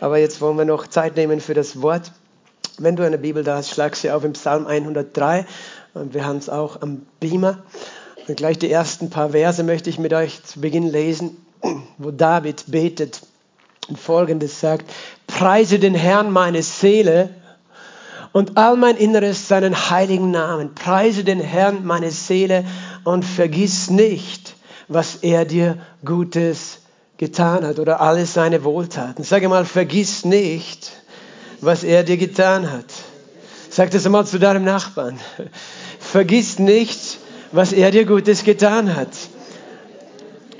Aber jetzt wollen wir noch Zeit nehmen für das Wort. Wenn du eine Bibel da hast, schlag sie auf im Psalm 103. Und wir haben es auch am Beamer. Und gleich die ersten paar Verse möchte ich mit euch zu Beginn lesen, wo David betet und folgendes sagt: Preise den Herrn meine Seele und all mein Inneres seinen heiligen Namen. Preise den Herrn meine Seele und vergiss nicht, was er dir Gutes getan hat oder alle seine Wohltaten. Sage mal, vergiss nicht, was er dir getan hat. Sag das einmal zu deinem Nachbarn. Vergiss nicht, was er dir Gutes getan hat.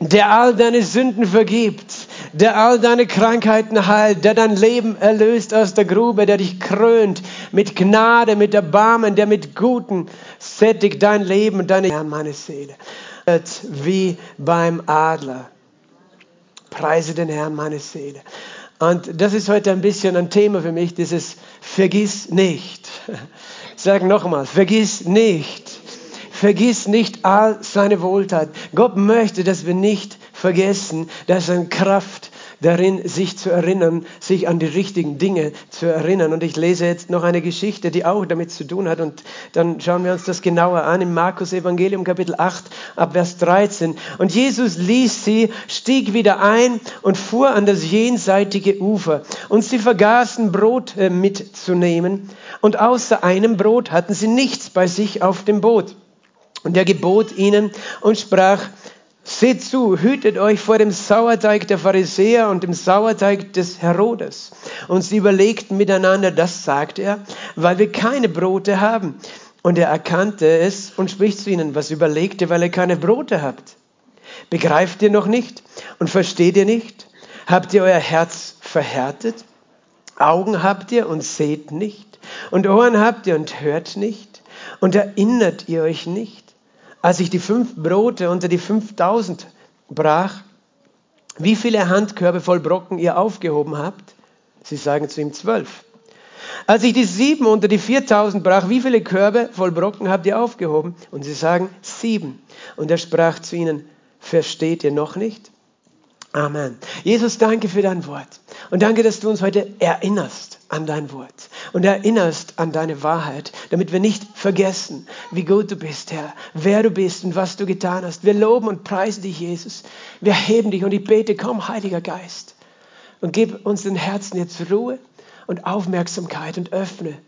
Der all deine Sünden vergibt, der all deine Krankheiten heilt, der dein Leben erlöst aus der Grube, der dich krönt mit Gnade, mit Erbarmen, der mit Guten sättigt dein Leben und deine Herrn, meine Seele. Wie beim Adler. Preise den Herrn, meine Seele. Und das ist heute ein bisschen ein Thema für mich, dieses Vergiss nicht. Ich sage nochmal, vergiss nicht. Vergiss nicht all seine Wohltat. Gott möchte, dass wir nicht vergessen, dass er Kraft darin, sich zu erinnern, sich an die richtigen Dinge zu erinnern. Und ich lese jetzt noch eine Geschichte, die auch damit zu tun hat. Und dann schauen wir uns das genauer an im Markus Evangelium Kapitel 8 ab Vers 13. Und Jesus ließ sie, stieg wieder ein und fuhr an das jenseitige Ufer. Und sie vergaßen Brot äh, mitzunehmen. Und außer einem Brot hatten sie nichts bei sich auf dem Boot. Und er gebot ihnen und sprach, Seht zu, hütet euch vor dem Sauerteig der Pharisäer und dem Sauerteig des Herodes. Und sie überlegten miteinander, das sagt er, weil wir keine Brote haben. Und er erkannte es und spricht zu ihnen, was überlegt ihr, weil ihr keine Brote habt? Begreift ihr noch nicht und versteht ihr nicht? Habt ihr euer Herz verhärtet? Augen habt ihr und seht nicht? Und Ohren habt ihr und hört nicht? Und erinnert ihr euch nicht? Als ich die fünf Brote unter die 5000 brach, wie viele Handkörbe voll Brocken ihr aufgehoben habt? Sie sagen zu ihm zwölf. Als ich die sieben unter die 4000 brach, wie viele Körbe voll Brocken habt ihr aufgehoben? Und sie sagen sieben. Und er sprach zu ihnen, versteht ihr noch nicht? Amen. Jesus, danke für dein Wort. Und danke, dass du uns heute erinnerst an dein Wort und erinnerst an deine Wahrheit, damit wir nicht vergessen, wie gut du bist, Herr, wer du bist und was du getan hast. Wir loben und preisen dich, Jesus. Wir heben dich und ich bete, komm, Heiliger Geist, und gib uns den Herzen jetzt Ruhe und Aufmerksamkeit und öffne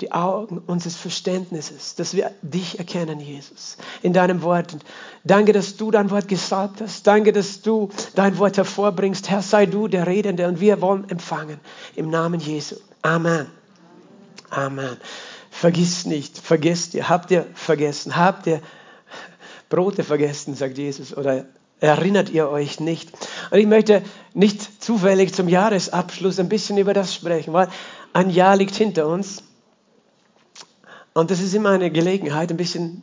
die Augen unseres Verständnisses, dass wir dich erkennen, Jesus, in deinem Wort. Und danke, dass du dein Wort gesalbt hast. Danke, dass du dein Wort hervorbringst. Herr, sei du der Redende und wir wollen empfangen. Im Namen Jesu. Amen. Amen. Vergiss nicht, vergesst ihr, habt ihr vergessen, habt ihr Brote vergessen, sagt Jesus, oder erinnert ihr euch nicht? Und ich möchte nicht zufällig zum Jahresabschluss ein bisschen über das sprechen, weil ein Jahr liegt hinter uns. Und das ist immer eine Gelegenheit, ein bisschen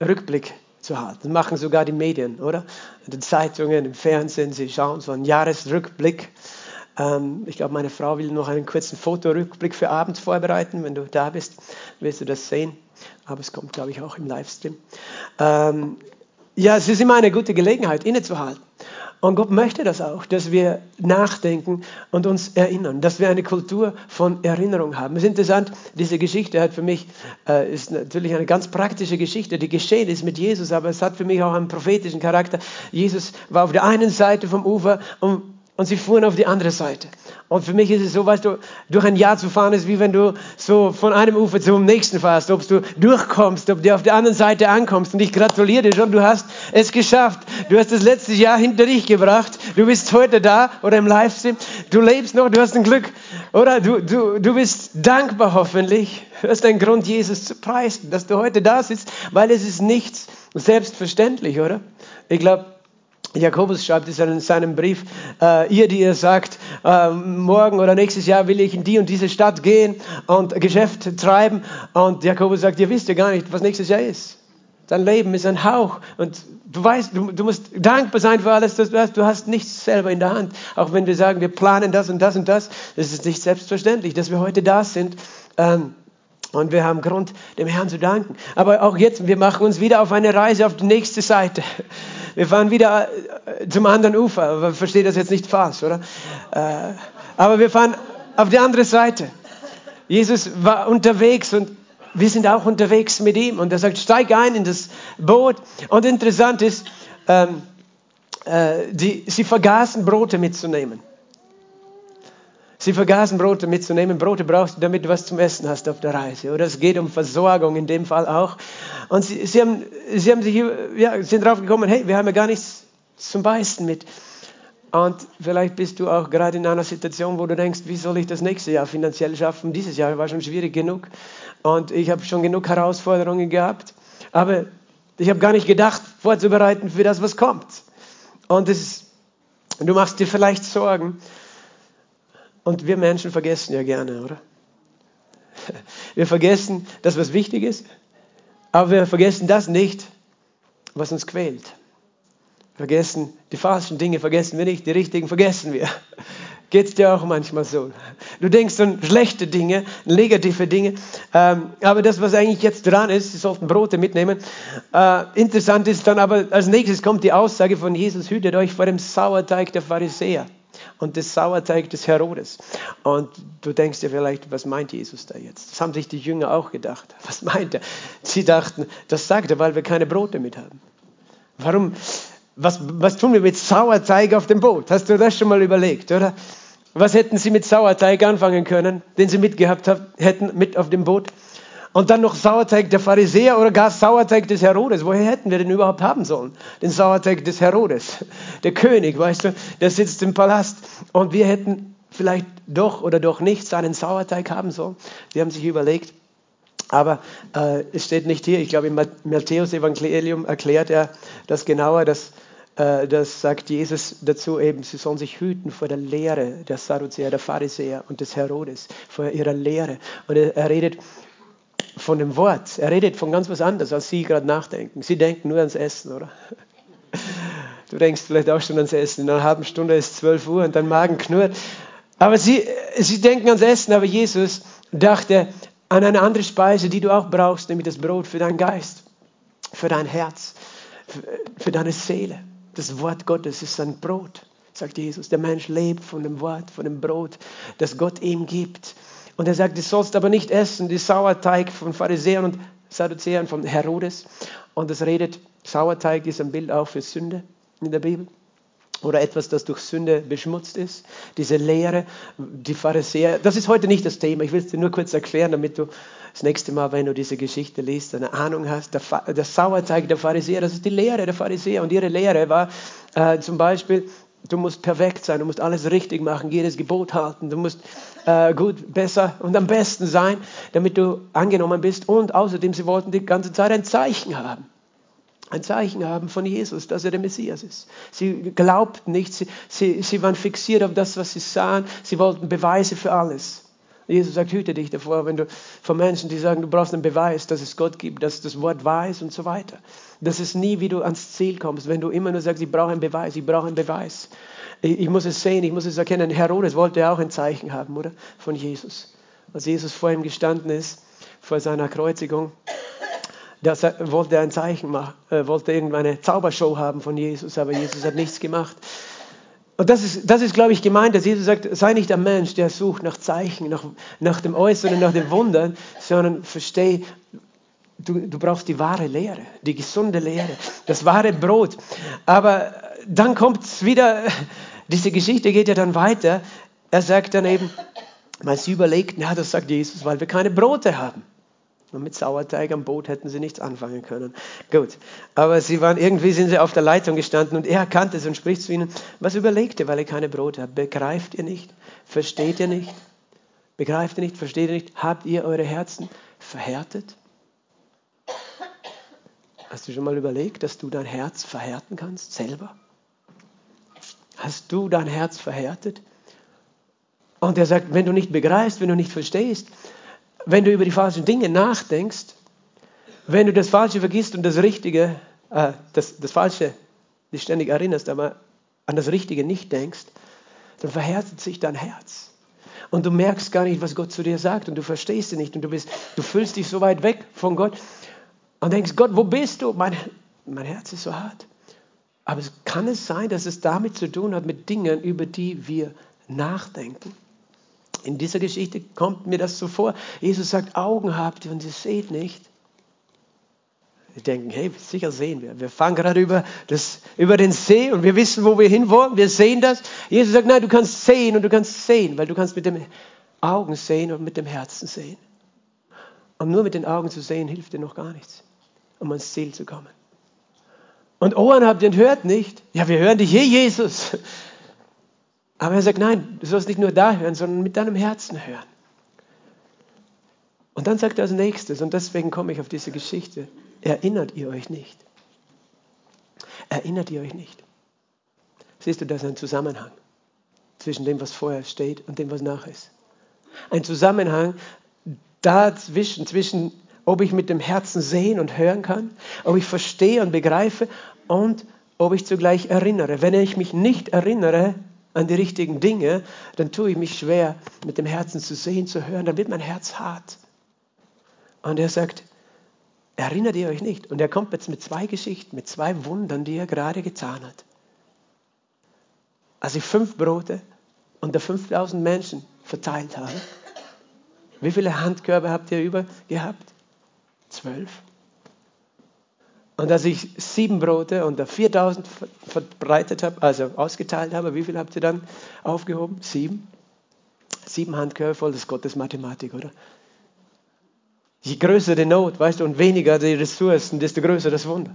Rückblick zu halten. Das machen sogar die Medien, oder? In den Zeitungen, im Fernsehen, sie schauen so einen Jahresrückblick. Ähm, ich glaube, meine Frau will noch einen kurzen Fotorückblick für abends vorbereiten. Wenn du da bist, wirst du das sehen. Aber es kommt, glaube ich, auch im Livestream. Ähm, ja, es ist immer eine gute Gelegenheit, innezuhalten. Und Gott möchte das auch, dass wir nachdenken und uns erinnern, dass wir eine Kultur von Erinnerung haben. Es ist interessant, diese Geschichte hat für mich, äh, ist natürlich eine ganz praktische Geschichte, die geschehen ist mit Jesus, aber es hat für mich auch einen prophetischen Charakter. Jesus war auf der einen Seite vom Ufer und und sie fuhren auf die andere Seite. Und für mich ist es so, weißt du, durch ein Jahr zu fahren ist wie wenn du so von einem Ufer zum nächsten fährst, ob du durchkommst, ob du auf der anderen Seite ankommst. Und ich gratuliere dir schon, du hast es geschafft. Du hast das letzte Jahr hinter dich gebracht. Du bist heute da oder im Livestream. Du lebst noch, du hast ein Glück. Oder du, du, du bist dankbar hoffentlich. Du hast einen Grund, Jesus zu preisen, dass du heute da sitzt, weil es ist nichts selbstverständlich, oder? Ich glaube, Jakobus schreibt es in seinem Brief, äh, ihr, die ihr sagt, äh, morgen oder nächstes Jahr will ich in die und diese Stadt gehen und Geschäft treiben. Und Jakobus sagt, ihr wisst ja gar nicht, was nächstes Jahr ist. Dein Leben ist ein Hauch und du weißt, du, du musst dankbar sein für alles, was du hast. Du hast nichts selber in der Hand. Auch wenn wir sagen, wir planen das und das und das, das ist nicht selbstverständlich, dass wir heute da sind. Ähm, und wir haben Grund, dem Herrn zu danken. Aber auch jetzt, wir machen uns wieder auf eine Reise auf die nächste Seite. Wir fahren wieder äh, zum anderen Ufer. Versteht das jetzt nicht falsch, oder? Äh, Aber wir fahren auf die andere Seite. Jesus war unterwegs und wir sind auch unterwegs mit ihm. Und er sagt, steig ein in das Boot. Und interessant ist, ähm, äh, die, sie vergaßen Brote mitzunehmen. Sie vergaßen Brote mitzunehmen. Brote brauchst du, damit du was zum Essen hast auf der Reise. Oder es geht um Versorgung in dem Fall auch. Und sie, sie, haben, sie haben sich, ja, sind drauf gekommen, hey, wir haben ja gar nichts zum Beißen mit. Und vielleicht bist du auch gerade in einer Situation, wo du denkst, wie soll ich das nächste Jahr finanziell schaffen? Dieses Jahr war schon schwierig genug. Und ich habe schon genug Herausforderungen gehabt. Aber ich habe gar nicht gedacht, vorzubereiten für das, was kommt. Und das, du machst dir vielleicht Sorgen. Und wir Menschen vergessen ja gerne, oder? Wir vergessen das, was wichtig ist, aber wir vergessen das nicht, was uns quält. Vergessen die falschen Dinge, vergessen wir nicht, die richtigen vergessen wir. Geht es dir auch manchmal so? Du denkst an schlechte Dinge, negative Dinge, ähm, aber das, was eigentlich jetzt dran ist, sie sollten Brote mitnehmen. Äh, interessant ist dann aber, als nächstes kommt die Aussage von Jesus, hütet euch vor dem Sauerteig der Pharisäer und des Sauerteig des Herodes. Und du denkst dir vielleicht, was meint Jesus da jetzt? Das haben sich die Jünger auch gedacht. Was meint er? Sie dachten, das sagt er, weil wir keine Brote mit haben. Warum? was, was tun wir mit Sauerteig auf dem Boot? Hast du das schon mal überlegt, oder? Was hätten sie mit Sauerteig anfangen können, den sie mitgehabt hätten, mit auf dem Boot? Und dann noch Sauerteig der Pharisäer oder gar Sauerteig des Herodes. Woher hätten wir den überhaupt haben sollen? Den Sauerteig des Herodes. Der König, weißt du, der sitzt im Palast. Und wir hätten vielleicht doch oder doch nicht seinen Sauerteig haben sollen. Die haben sich überlegt, aber äh, es steht nicht hier. Ich glaube, im Matthäus-Evangelium erklärt er das genauer, dass äh, das sagt Jesus dazu eben, sie sollen sich hüten vor der Lehre der Sadduzäer, der Pharisäer und des Herodes, vor ihrer Lehre. Und er redet von dem Wort, er redet von ganz was anderes, als sie gerade nachdenken. Sie denken nur ans Essen, oder? Du denkst vielleicht auch schon ans Essen. In einer halben Stunde ist 12 Uhr und dein Magen knurrt. Aber sie, sie denken ans Essen, aber Jesus dachte an eine andere Speise, die du auch brauchst, nämlich das Brot für deinen Geist, für dein Herz, für, für deine Seele. Das Wort Gottes ist ein Brot, sagt Jesus. Der Mensch lebt von dem Wort, von dem Brot, das Gott ihm gibt. Und er sagt, du sollst aber nicht essen, die Sauerteig von Pharisäern und Sadduzäern von Herodes. Und es redet, Sauerteig ist ein Bild auch für Sünde in der Bibel oder etwas, das durch Sünde beschmutzt ist. Diese Lehre, die Pharisäer, das ist heute nicht das Thema. Ich will es dir nur kurz erklären, damit du das nächste Mal, wenn du diese Geschichte liest, eine Ahnung hast. Der, der Sauerteig der Pharisäer, das ist die Lehre der Pharisäer. Und ihre Lehre war äh, zum Beispiel, du musst perfekt sein, du musst alles richtig machen, jedes Gebot halten, du musst äh, gut, besser und am besten sein, damit du angenommen bist. Und außerdem, sie wollten die ganze Zeit ein Zeichen haben ein Zeichen haben von Jesus, dass er der Messias ist. Sie glaubten nicht, sie, sie, sie waren fixiert auf das, was sie sahen. Sie wollten Beweise für alles. Jesus sagt, hüte dich davor, wenn du von Menschen, die sagen, du brauchst einen Beweis, dass es Gott gibt, dass das Wort ist und so weiter. Das ist nie, wie du ans Ziel kommst, wenn du immer nur sagst, ich brauche einen Beweis, ich brauche einen Beweis. Ich, ich muss es sehen, ich muss es erkennen. Herodes wollte auch ein Zeichen haben, oder? Von Jesus. Als Jesus vor ihm gestanden ist, vor seiner Kreuzigung, das wollte ein Zeichen machen, äh, wollte irgendeine Zaubershow haben von Jesus, aber Jesus hat nichts gemacht. Und das ist, das ist, glaube ich, gemeint, dass Jesus sagt, sei nicht ein Mensch, der sucht nach Zeichen, nach, nach dem Äußeren, nach dem Wundern, sondern versteh, du, du brauchst die wahre Lehre, die gesunde Lehre, das wahre Brot. Aber dann kommt es wieder, diese Geschichte geht ja dann weiter. Er sagt dann eben, sie überlegt, ja, das sagt Jesus, weil wir keine Brote haben. Und mit Sauerteig am Boot hätten sie nichts anfangen können. Gut, aber sie waren irgendwie sind sie auf der Leitung gestanden und er erkannte es und spricht zu ihnen: Was überlegt ihr, weil ihr keine Brote habt? Begreift ihr nicht? Versteht ihr nicht? Begreift ihr nicht? Versteht ihr nicht? Habt ihr eure Herzen verhärtet? Hast du schon mal überlegt, dass du dein Herz verhärten kannst selber? Hast du dein Herz verhärtet? Und er sagt, wenn du nicht begreifst, wenn du nicht verstehst, wenn du über die falschen Dinge nachdenkst, wenn du das Falsche vergisst und das Richtige, äh, das, das Falsche dich ständig erinnerst, aber an das Richtige nicht denkst, dann verhärtet sich dein Herz. Und du merkst gar nicht, was Gott zu dir sagt und du verstehst ihn nicht und du, bist, du fühlst dich so weit weg von Gott und denkst, Gott, wo bist du? Mein, mein Herz ist so hart. Aber kann es sein, dass es damit zu tun hat mit Dingen, über die wir nachdenken? In dieser Geschichte kommt mir das so vor. Jesus sagt, Augen habt ihr und ihr seht nicht. Wir denken, hey, sicher sehen wir. Wir fahren gerade über, das, über den See und wir wissen, wo wir hinwollen. Wir sehen das. Jesus sagt, nein, du kannst sehen und du kannst sehen, weil du kannst mit den Augen sehen und mit dem Herzen sehen. Und nur mit den Augen zu sehen, hilft dir noch gar nichts, um ans Ziel zu kommen. Und Ohren habt ihr und hört nicht. Ja, wir hören dich hier, Jesus. Aber er sagt, nein, du sollst nicht nur da hören, sondern mit deinem Herzen hören. Und dann sagt er als nächstes, und deswegen komme ich auf diese Geschichte, erinnert ihr euch nicht. Erinnert ihr euch nicht. Siehst du, da ist ein Zusammenhang zwischen dem, was vorher steht und dem, was nach ist. Ein Zusammenhang dazwischen, zwischen ob ich mit dem Herzen sehen und hören kann, ob ich verstehe und begreife und ob ich zugleich erinnere. Wenn ich mich nicht erinnere an die richtigen Dinge, dann tue ich mich schwer, mit dem Herzen zu sehen, zu hören, dann wird mein Herz hart. Und er sagt, erinnert ihr euch nicht? Und er kommt jetzt mit zwei Geschichten, mit zwei Wundern, die er gerade getan hat. Als ich fünf Brote unter 5000 Menschen verteilt habe, wie viele Handkörbe habt ihr über gehabt? Zwölf. Und als ich sieben Brote unter 4000 verbreitet habe, also ausgeteilt habe, wie viel habt ihr dann aufgehoben? Sieben. Sieben Handkörbe voll, das ist Gottes Mathematik, oder? Je größer die Not, weißt du, und weniger die Ressourcen, desto größer das Wunder.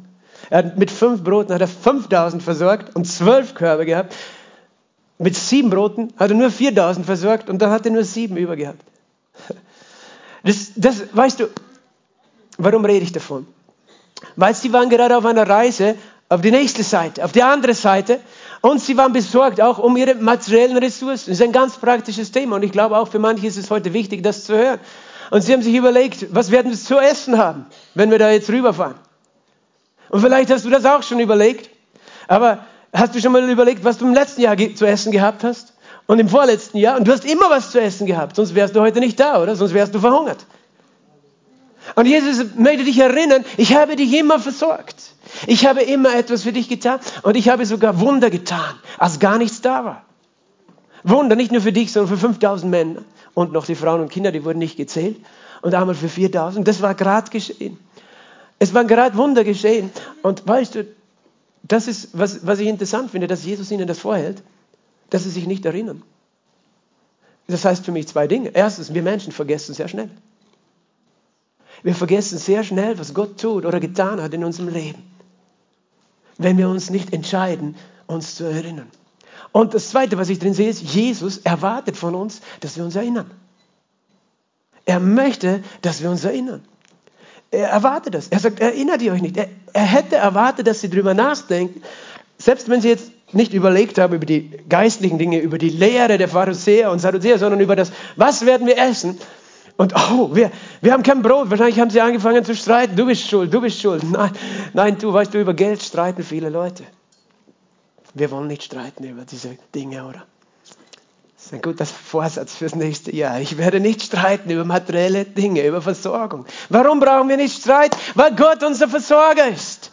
Er hat mit fünf Broten hat er 5000 versorgt und zwölf Körbe gehabt. Mit sieben Broten hat er nur 4000 versorgt und dann hat er nur sieben über gehabt. Das, das, weißt du, warum rede ich davon? Weil sie waren gerade auf einer Reise auf die nächste Seite, auf die andere Seite und sie waren besorgt auch um ihre materiellen Ressourcen. Das ist ein ganz praktisches Thema und ich glaube auch für manche ist es heute wichtig, das zu hören. Und sie haben sich überlegt, was werden wir zu essen haben, wenn wir da jetzt rüberfahren? Und vielleicht hast du das auch schon überlegt. Aber hast du schon mal überlegt, was du im letzten Jahr zu essen gehabt hast? Und im vorletzten Jahr? Und du hast immer was zu essen gehabt, sonst wärst du heute nicht da, oder? Sonst wärst du verhungert. Und Jesus möchte dich erinnern, ich habe dich immer versorgt. Ich habe immer etwas für dich getan und ich habe sogar Wunder getan, als gar nichts da war. Wunder nicht nur für dich, sondern für 5000 Männer und noch die Frauen und Kinder, die wurden nicht gezählt. Und einmal für 4000. Das war gerade geschehen. Es waren gerade Wunder geschehen. Und weißt du, das ist, was, was ich interessant finde, dass Jesus ihnen das vorhält, dass sie sich nicht erinnern. Das heißt für mich zwei Dinge. Erstens, wir Menschen vergessen sehr schnell. Wir vergessen sehr schnell, was Gott tut oder getan hat in unserem Leben, wenn wir uns nicht entscheiden, uns zu erinnern. Und das Zweite, was ich drin sehe, ist, Jesus erwartet von uns, dass wir uns erinnern. Er möchte, dass wir uns erinnern. Er erwartet das. Er sagt, erinnert ihr euch nicht. Er, er hätte erwartet, dass sie darüber nachdenken, selbst wenn sie jetzt nicht überlegt haben über die geistlichen Dinge, über die Lehre der Pharisäer und Sadduzäer, sondern über das, was werden wir essen? Und oh, wir, wir haben kein Brot. Wahrscheinlich haben sie angefangen zu streiten. Du bist schuld, du bist schuld. Nein, nein, du weißt du, über Geld streiten viele Leute. Wir wollen nicht streiten über diese Dinge, oder? Das ist ein guter Vorsatz fürs nächste Jahr. Ich werde nicht streiten über materielle Dinge, über Versorgung. Warum brauchen wir nicht streiten? Weil Gott unser Versorger ist.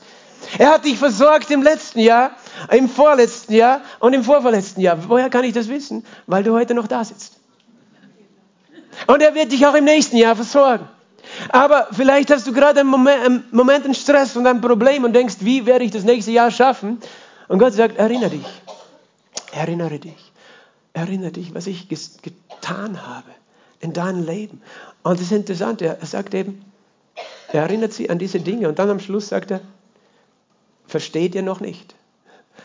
Er hat dich versorgt im letzten Jahr, im vorletzten Jahr und im vorvorletzten Jahr. Woher kann ich das wissen? Weil du heute noch da sitzt. Und er wird dich auch im nächsten Jahr versorgen. Aber vielleicht hast du gerade einen Moment, einen Moment einen Stress und ein Problem und denkst, wie werde ich das nächste Jahr schaffen? Und Gott sagt, erinnere dich. Erinnere dich. Erinnere dich, was ich getan habe in deinem Leben. Und das ist interessant, er sagt eben, er erinnert sie an diese Dinge und dann am Schluss sagt er, versteht ihr noch nicht?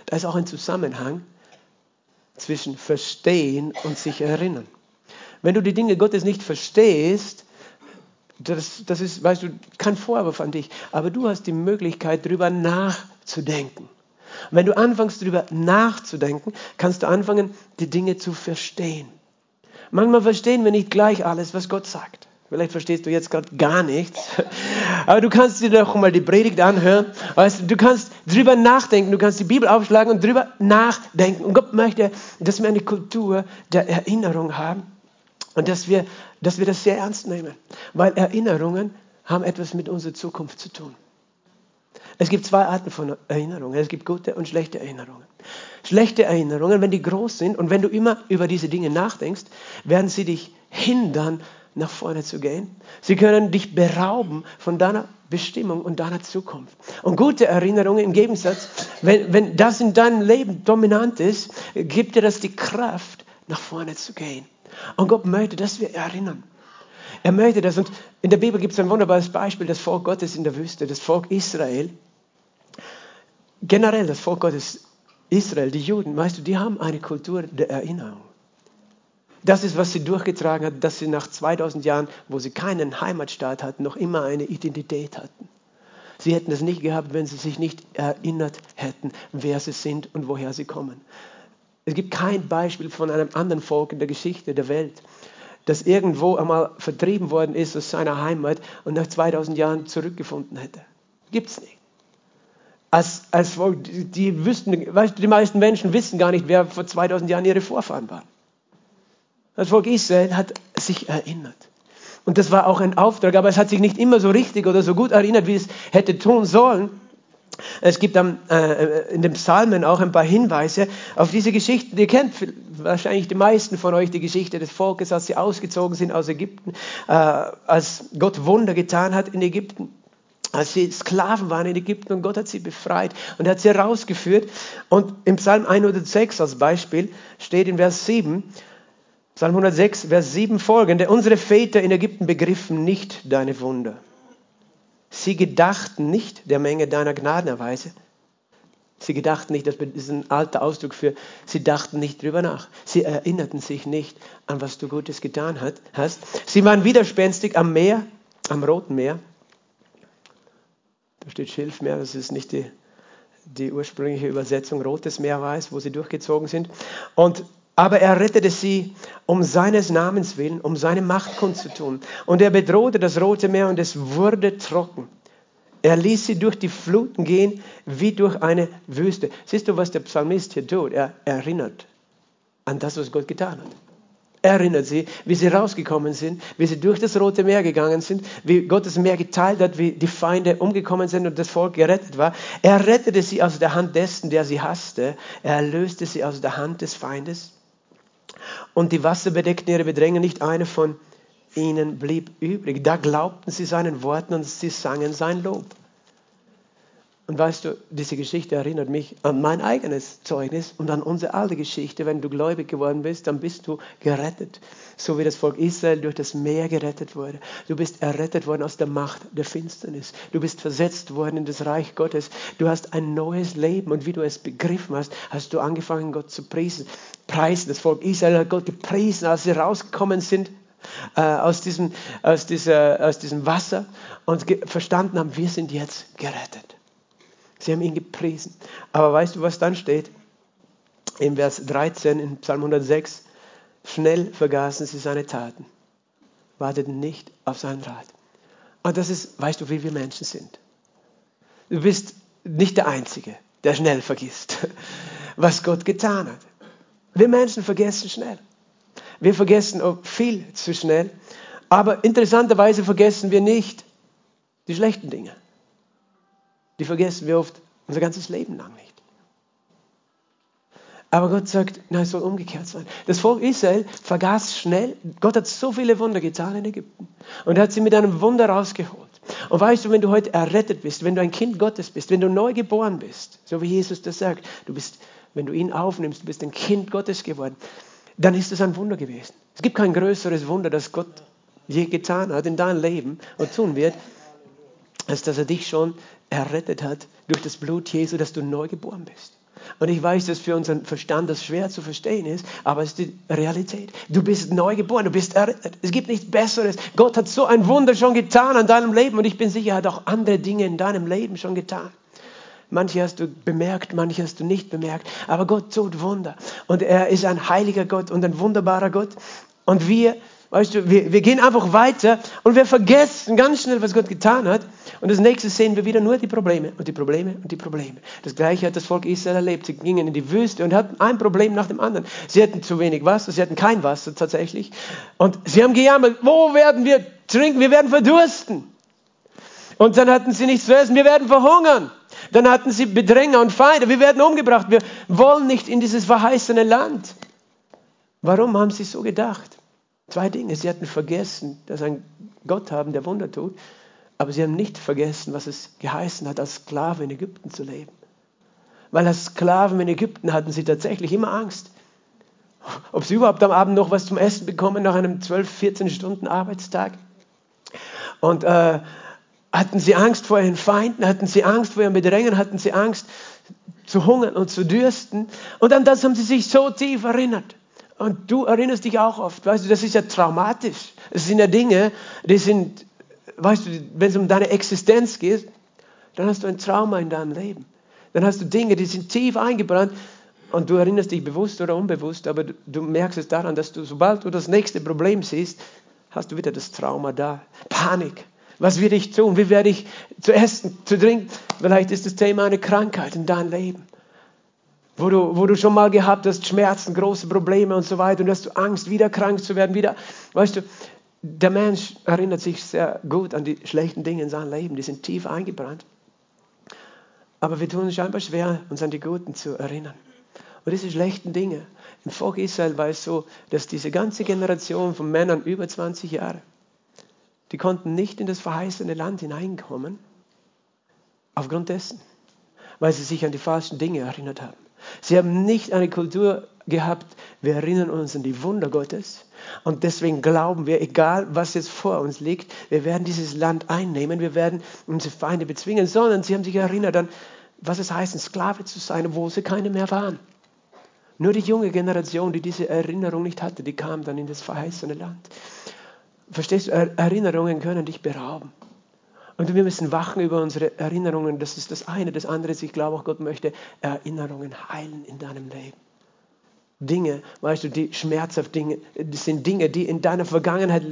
Da ist auch ein Zusammenhang zwischen verstehen und sich erinnern. Wenn du die Dinge Gottes nicht verstehst, das, das ist, weißt du, kein Vorwurf an dich, aber du hast die Möglichkeit, darüber nachzudenken. Und wenn du anfängst, darüber nachzudenken, kannst du anfangen, die Dinge zu verstehen. Manchmal verstehen wir nicht gleich alles, was Gott sagt. Vielleicht verstehst du jetzt gerade gar nichts, aber du kannst dir doch mal die Predigt anhören. Weißt du, kannst drüber nachdenken, du kannst die Bibel aufschlagen und drüber nachdenken. Und Gott möchte, dass wir eine Kultur der Erinnerung haben und dass wir, dass wir das sehr ernst nehmen, weil Erinnerungen haben etwas mit unserer Zukunft zu tun. Es gibt zwei Arten von Erinnerungen. Es gibt gute und schlechte Erinnerungen. schlechte Erinnerungen, wenn die groß sind und wenn du immer über diese Dinge nachdenkst, werden sie dich hindern, nach vorne zu gehen. Sie können dich berauben von deiner Bestimmung und deiner Zukunft. Und gute Erinnerungen im Gegensatz, wenn, wenn das in deinem Leben dominant ist, gibt dir das die Kraft, nach vorne zu gehen. Und Gott möchte, dass wir erinnern. Er möchte das. Und in der Bibel gibt es ein wunderbares Beispiel, das Volk Gottes in der Wüste, das Volk Israel. Generell das Volk Gottes Israel, die Juden, weißt du, die haben eine Kultur der Erinnerung. Das ist, was sie durchgetragen hat, dass sie nach 2000 Jahren, wo sie keinen Heimatstaat hatten, noch immer eine Identität hatten. Sie hätten es nicht gehabt, wenn sie sich nicht erinnert hätten, wer sie sind und woher sie kommen. Es gibt kein Beispiel von einem anderen Volk in der Geschichte der Welt, das irgendwo einmal vertrieben worden ist aus seiner Heimat und nach 2000 Jahren zurückgefunden hätte. Gibt es nicht. Als, als Volk, die, wüssten, weißt die meisten Menschen wissen gar nicht, wer vor 2000 Jahren ihre Vorfahren waren. Das Volk Israel hat sich erinnert. Und das war auch ein Auftrag, aber es hat sich nicht immer so richtig oder so gut erinnert, wie es hätte tun sollen. Es gibt am, äh, in den Psalmen auch ein paar Hinweise auf diese Geschichten. Ihr kennt wahrscheinlich die meisten von euch die Geschichte des Volkes, als sie ausgezogen sind aus Ägypten, äh, als Gott Wunder getan hat in Ägypten als sie Sklaven waren in Ägypten und Gott hat sie befreit und hat sie herausgeführt. Und im Psalm 106 als Beispiel steht in Vers 7, Psalm 106, Vers 7 folgende. Unsere Väter in Ägypten begriffen nicht deine Wunder. Sie gedachten nicht der Menge deiner Gnadenerweise. Sie gedachten nicht, das ist ein alter Ausdruck für, sie dachten nicht drüber nach. Sie erinnerten sich nicht an, was du Gutes getan hast. Sie waren widerspenstig am Meer, am Roten Meer. Da steht Schilfmeer, das ist nicht die, die ursprüngliche Übersetzung. Rotes Meer es, wo sie durchgezogen sind. Und aber er rettete sie um seines Namens willen, um seine Macht kundzutun. Und er bedrohte das Rote Meer und es wurde trocken. Er ließ sie durch die Fluten gehen wie durch eine Wüste. Siehst du, was der Psalmist hier tut? Er erinnert an das, was Gott getan hat. Er erinnert sie, wie sie rausgekommen sind, wie sie durch das Rote Meer gegangen sind, wie Gott das Meer geteilt hat, wie die Feinde umgekommen sind und das Volk gerettet war. Er rettete sie aus der Hand dessen, der sie hasste. Er erlöste sie aus der Hand des Feindes und die Wasser bedeckten ihre Bedränge, nicht eine von ihnen blieb übrig. Da glaubten sie seinen Worten und sie sangen sein Lob. Und weißt du, diese Geschichte erinnert mich an mein eigenes Zeugnis und an unsere alte Geschichte. Wenn du gläubig geworden bist, dann bist du gerettet. So wie das Volk Israel durch das Meer gerettet wurde. Du bist errettet worden aus der Macht der Finsternis. Du bist versetzt worden in das Reich Gottes. Du hast ein neues Leben und wie du es begriffen hast, hast du angefangen, Gott zu preisen. Preisen. Das Volk Israel hat Gott gepriesen, als sie rausgekommen sind äh, aus, diesem, aus, dieser, aus diesem Wasser und verstanden haben, wir sind jetzt gerettet. Sie haben ihn gepriesen. Aber weißt du, was dann steht? Im Vers 13 in Psalm 106. Schnell vergaßen sie seine Taten, warteten nicht auf seinen Rat. Und das ist, weißt du, wie wir Menschen sind. Du bist nicht der Einzige, der schnell vergisst, was Gott getan hat. Wir Menschen vergessen schnell. Wir vergessen viel zu schnell. Aber interessanterweise vergessen wir nicht die schlechten Dinge die vergessen wir oft unser ganzes Leben lang nicht. Aber Gott sagt, nein, es soll umgekehrt sein. Das Volk Israel vergaß schnell. Gott hat so viele Wunder getan in Ägypten. Und er hat sie mit einem Wunder rausgeholt. Und weißt du, wenn du heute errettet bist, wenn du ein Kind Gottes bist, wenn du neu geboren bist, so wie Jesus das sagt, du bist, wenn du ihn aufnimmst, du bist ein Kind Gottes geworden, dann ist es ein Wunder gewesen. Es gibt kein größeres Wunder, das Gott je getan hat in deinem Leben und tun wird, als dass er dich schon errettet hat durch das Blut Jesu, dass du neu geboren bist. Und ich weiß, dass für unseren Verstand das schwer zu verstehen ist, aber es ist die Realität. Du bist neu geboren, du bist errettet. Es gibt nichts Besseres. Gott hat so ein Wunder schon getan an deinem Leben und ich bin sicher, er hat auch andere Dinge in deinem Leben schon getan. Manche hast du bemerkt, manche hast du nicht bemerkt, aber Gott tut Wunder. Und er ist ein heiliger Gott und ein wunderbarer Gott. Und wir Weißt du, wir, wir gehen einfach weiter und wir vergessen ganz schnell, was Gott getan hat. Und als nächstes sehen wir wieder nur die Probleme und die Probleme und die Probleme. Das gleiche hat das Volk Israel erlebt. Sie gingen in die Wüste und hatten ein Problem nach dem anderen. Sie hatten zu wenig Wasser, sie hatten kein Wasser tatsächlich. Und sie haben gejammert, wo werden wir trinken? Wir werden verdursten. Und dann hatten sie nichts zu essen, wir werden verhungern. Dann hatten sie Bedränger und Feinde. Wir werden umgebracht. Wir wollen nicht in dieses verheißene Land. Warum haben sie so gedacht? Zwei Dinge. Sie hatten vergessen, dass sie einen Gott haben, der Wunder tut. Aber sie haben nicht vergessen, was es geheißen hat, als Sklave in Ägypten zu leben. Weil als Sklaven in Ägypten hatten sie tatsächlich immer Angst. Ob sie überhaupt am Abend noch was zum Essen bekommen nach einem 12, 14 Stunden Arbeitstag. Und äh, hatten sie Angst vor ihren Feinden, hatten sie Angst vor ihren Bedrängen, hatten sie Angst zu hungern und zu dürsten. Und an das haben sie sich so tief erinnert. Und du erinnerst dich auch oft, weißt du, das ist ja traumatisch. Es sind ja Dinge, die sind, weißt du, wenn es um deine Existenz geht, dann hast du ein Trauma in deinem Leben. Dann hast du Dinge, die sind tief eingebrannt und du erinnerst dich bewusst oder unbewusst, aber du, merkst es daran, dass du, sobald du das nächste Problem siehst, hast du wieder das Trauma da. Panik. Was werde ich tun? Wie werde ich zu essen, zu trinken? Vielleicht ist das Thema eine Krankheit in deinem Leben. Wo du, wo du schon mal gehabt hast, Schmerzen, große Probleme und so weiter und hast du Angst, wieder krank zu werden, wieder. Weißt du, der Mensch erinnert sich sehr gut an die schlechten Dinge in seinem Leben, die sind tief eingebrannt. Aber wir tun es scheinbar schwer, uns an die guten zu erinnern. Und diese schlechten Dinge. Im Volk Israel war es so, dass diese ganze Generation von Männern über 20 Jahre, die konnten nicht in das verheißene Land hineinkommen, aufgrund dessen, weil sie sich an die falschen Dinge erinnert haben. Sie haben nicht eine Kultur gehabt, wir erinnern uns an die Wunder Gottes und deswegen glauben wir, egal was jetzt vor uns liegt, wir werden dieses Land einnehmen, wir werden unsere Feinde bezwingen, sondern sie haben sich erinnert an, was es heißt, ein Sklave zu sein, wo sie keine mehr waren. Nur die junge Generation, die diese Erinnerung nicht hatte, die kam dann in das verheißene Land. Verstehst du, Erinnerungen können dich berauben. Und wir müssen wachen über unsere Erinnerungen. Das ist das eine. Das andere ist, ich glaube auch, Gott möchte Erinnerungen heilen in deinem Leben. Dinge, weißt du, die schmerzhaft Dinge, das sind Dinge, die in deiner Vergangenheit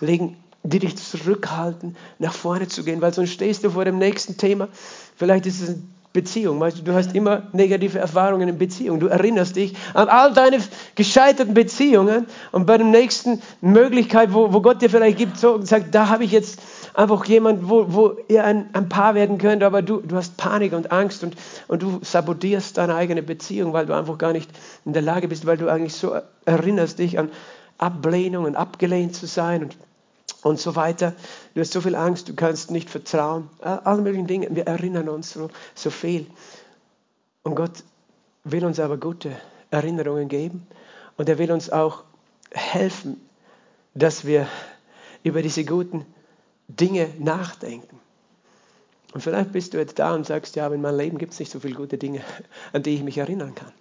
liegen, die dich zurückhalten, nach vorne zu gehen, weil sonst stehst du vor dem nächsten Thema. Vielleicht ist es ein Beziehung. Weißt du, du hast immer negative Erfahrungen in Beziehung. Du erinnerst dich an all deine gescheiterten Beziehungen und bei der nächsten Möglichkeit, wo, wo Gott dir vielleicht gibt, so, sagt, da habe ich jetzt einfach jemand, wo, wo ihr ein, ein Paar werden könnt, aber du, du hast Panik und Angst und, und du sabotierst deine eigene Beziehung, weil du einfach gar nicht in der Lage bist, weil du eigentlich so erinnerst dich an Ablehnung und abgelehnt zu sein und und so weiter. Du hast so viel Angst, du kannst nicht vertrauen. Alle möglichen Dinge. Wir erinnern uns so, so viel. Und Gott will uns aber gute Erinnerungen geben. Und er will uns auch helfen, dass wir über diese guten Dinge nachdenken. Und vielleicht bist du jetzt da und sagst, ja, aber in meinem Leben gibt es nicht so viele gute Dinge, an die ich mich erinnern kann.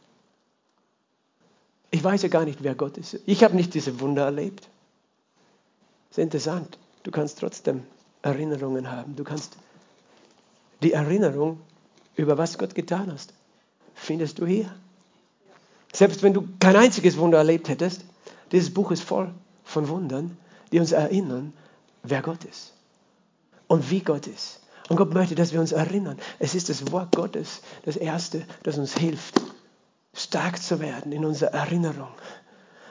Ich weiß ja gar nicht, wer Gott ist. Ich habe nicht diese Wunder erlebt. Das ist interessant. Du kannst trotzdem Erinnerungen haben. Du kannst die Erinnerung über was Gott getan hast, findest du hier. Selbst wenn du kein einziges Wunder erlebt hättest, dieses Buch ist voll von Wundern, die uns erinnern, wer Gott ist und wie Gott ist. Und Gott möchte, dass wir uns erinnern. Es ist das Wort Gottes, das Erste, das uns hilft, stark zu werden in unserer Erinnerung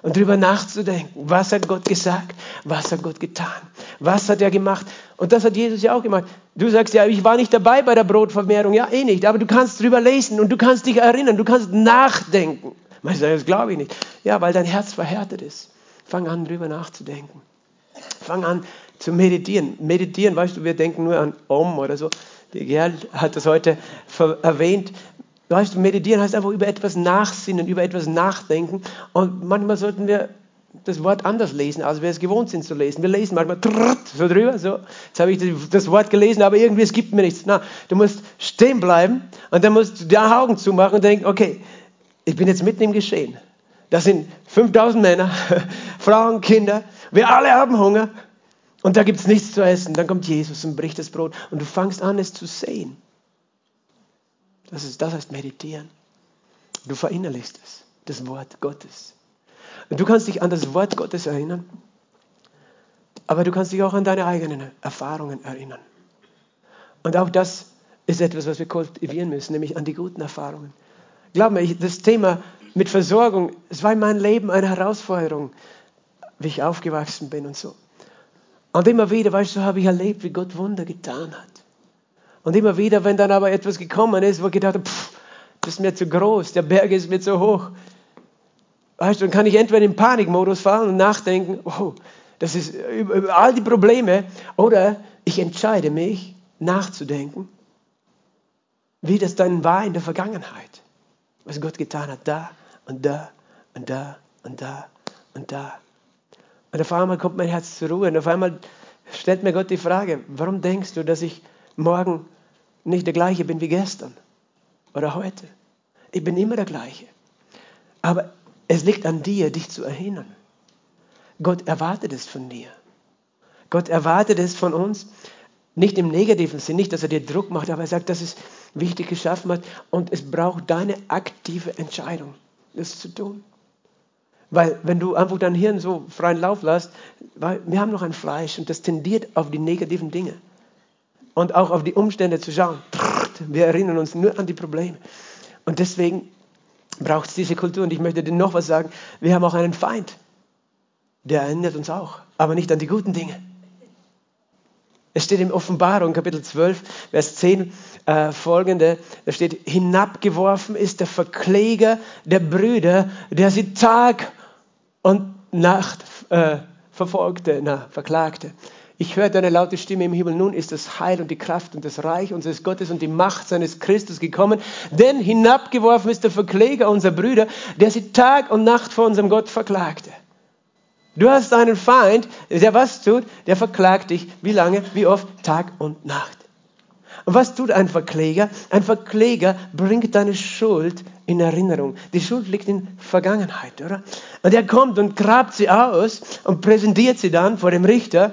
und darüber nachzudenken, was hat Gott gesagt, was hat Gott getan, was hat er gemacht. Und das hat Jesus ja auch gemacht. Du sagst ja, ich war nicht dabei bei der Brotvermehrung, ja eh nicht, aber du kannst darüber lesen und du kannst dich erinnern, du kannst nachdenken. Manche sagen, das glaube ich nicht. Ja, weil dein Herz verhärtet ist. Fang an, darüber nachzudenken. Fang an zu meditieren. Meditieren, weißt du, wir denken nur an Om oder so. Der Gerl hat das heute erwähnt. Weißt du, meditieren heißt einfach über etwas nachsinnen, über etwas nachdenken. Und manchmal sollten wir das Wort anders lesen, als wir es gewohnt sind zu lesen. Wir lesen manchmal so drüber, so. Jetzt habe ich das Wort gelesen, aber irgendwie es gibt mir nichts. Na, du musst stehen bleiben und dann musst du die Augen zumachen und denken, okay, ich bin jetzt mitten im Geschehen. Das sind 5000 Männer, Frauen, Kinder. Wir alle haben Hunger und da gibt es nichts zu essen. Dann kommt Jesus und bricht das Brot und du fangst an, es zu sehen. Das, ist, das heißt meditieren. Du verinnerlichst es, das Wort Gottes. Und du kannst dich an das Wort Gottes erinnern, aber du kannst dich auch an deine eigenen Erfahrungen erinnern. Und auch das ist etwas, was wir kultivieren müssen, nämlich an die guten Erfahrungen. Glaub mir, das Thema mit Versorgung, es war in meinem Leben eine Herausforderung, wie ich aufgewachsen bin und so. Und immer wieder, weißt du, habe ich erlebt, wie Gott Wunder getan hat. Und immer wieder, wenn dann aber etwas gekommen ist, wo ich gedacht habe, pff, das ist mir zu groß, der Berg ist mir zu hoch. Weißt du, dann kann ich entweder in Panikmodus fahren und nachdenken, oh, das ist über all die Probleme, oder ich entscheide mich, nachzudenken, wie das dann war in der Vergangenheit, was Gott getan hat, da und da und da und da und da. Und auf einmal kommt mein Herz zur Ruhe und auf einmal stellt mir Gott die Frage, warum denkst du, dass ich morgen nicht der gleiche bin wie gestern oder heute? Ich bin immer der gleiche. Aber es liegt an dir, dich zu erinnern. Gott erwartet es von dir. Gott erwartet es von uns, nicht im negativen Sinn, nicht, dass er dir Druck macht, aber er sagt, dass es wichtig geschaffen hat und es braucht deine aktive Entscheidung, das zu tun. Weil wenn du einfach dein Hirn so freien Lauf lässt, weil wir haben noch ein Fleisch und das tendiert auf die negativen Dinge und auch auf die Umstände zu schauen. Wir erinnern uns nur an die Probleme. Und deswegen braucht es diese Kultur. Und ich möchte dir noch was sagen. Wir haben auch einen Feind. Der erinnert uns auch, aber nicht an die guten Dinge. Es steht in Offenbarung, Kapitel 12, Vers 10, äh, folgende, da steht, hinabgeworfen ist der Verkläger der Brüder, der sie Tag und Nacht äh, verfolgte, na, verklagte. Ich hörte eine laute Stimme im Himmel, nun ist das Heil und die Kraft und das Reich unseres Gottes und die Macht seines Christus gekommen, denn hinabgeworfen ist der Verkläger unserer Brüder, der sie Tag und Nacht vor unserem Gott verklagte. Du hast einen Feind, der was tut? Der verklagt dich. Wie lange? Wie oft? Tag und Nacht. Und was tut ein Verkläger? Ein Verkläger bringt deine Schuld in Erinnerung. Die Schuld liegt in Vergangenheit, oder? Und er kommt und grabt sie aus und präsentiert sie dann vor dem Richter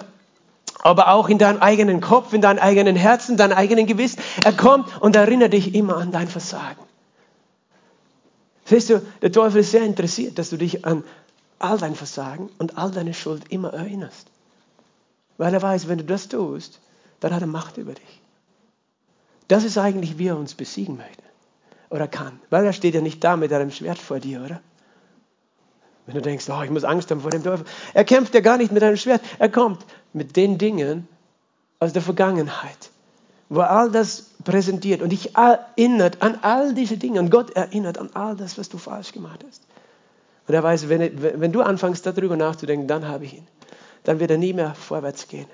aber auch in deinem eigenen Kopf, in deinem eigenen Herzen, deinem eigenen Gewissen. Er kommt und erinnert dich immer an dein Versagen. Siehst du, der Teufel ist sehr interessiert, dass du dich an all dein Versagen und all deine Schuld immer erinnerst. Weil er weiß, wenn du das tust, dann hat er Macht über dich. Das ist eigentlich, wie er uns besiegen möchte oder kann. Weil er steht ja nicht da mit einem Schwert vor dir, oder? Wenn du denkst, oh, ich muss Angst haben vor dem Teufel. Er kämpft ja gar nicht mit einem Schwert. Er kommt mit den Dingen aus der Vergangenheit, wo er all das präsentiert und dich erinnert an all diese Dinge. Und Gott erinnert an all das, was du falsch gemacht hast. Und er weiß, wenn, wenn du anfängst, darüber nachzudenken, dann habe ich ihn. Dann wird er nie mehr vorwärts gehen.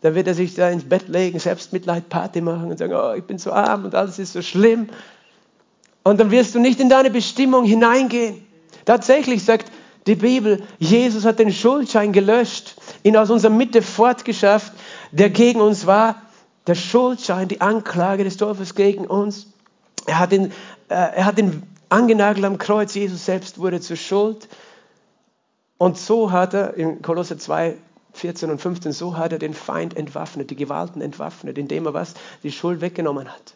Dann wird er sich da ins Bett legen, selbst Mitleid Party machen und sagen, oh, ich bin so arm und alles ist so schlimm. Und dann wirst du nicht in deine Bestimmung hineingehen. Tatsächlich sagt die Bibel, Jesus hat den Schuldschein gelöscht, ihn aus unserer Mitte fortgeschafft, der gegen uns war. Der Schuldschein, die Anklage des Teufels gegen uns. Er hat ihn, äh, er hat ihn angenagelt am Kreuz. Jesus selbst wurde zur Schuld. Und so hat er in Kolosse 2, 14 und 15, so hat er den Feind entwaffnet, die Gewalten entwaffnet, indem er was? Die Schuld weggenommen hat.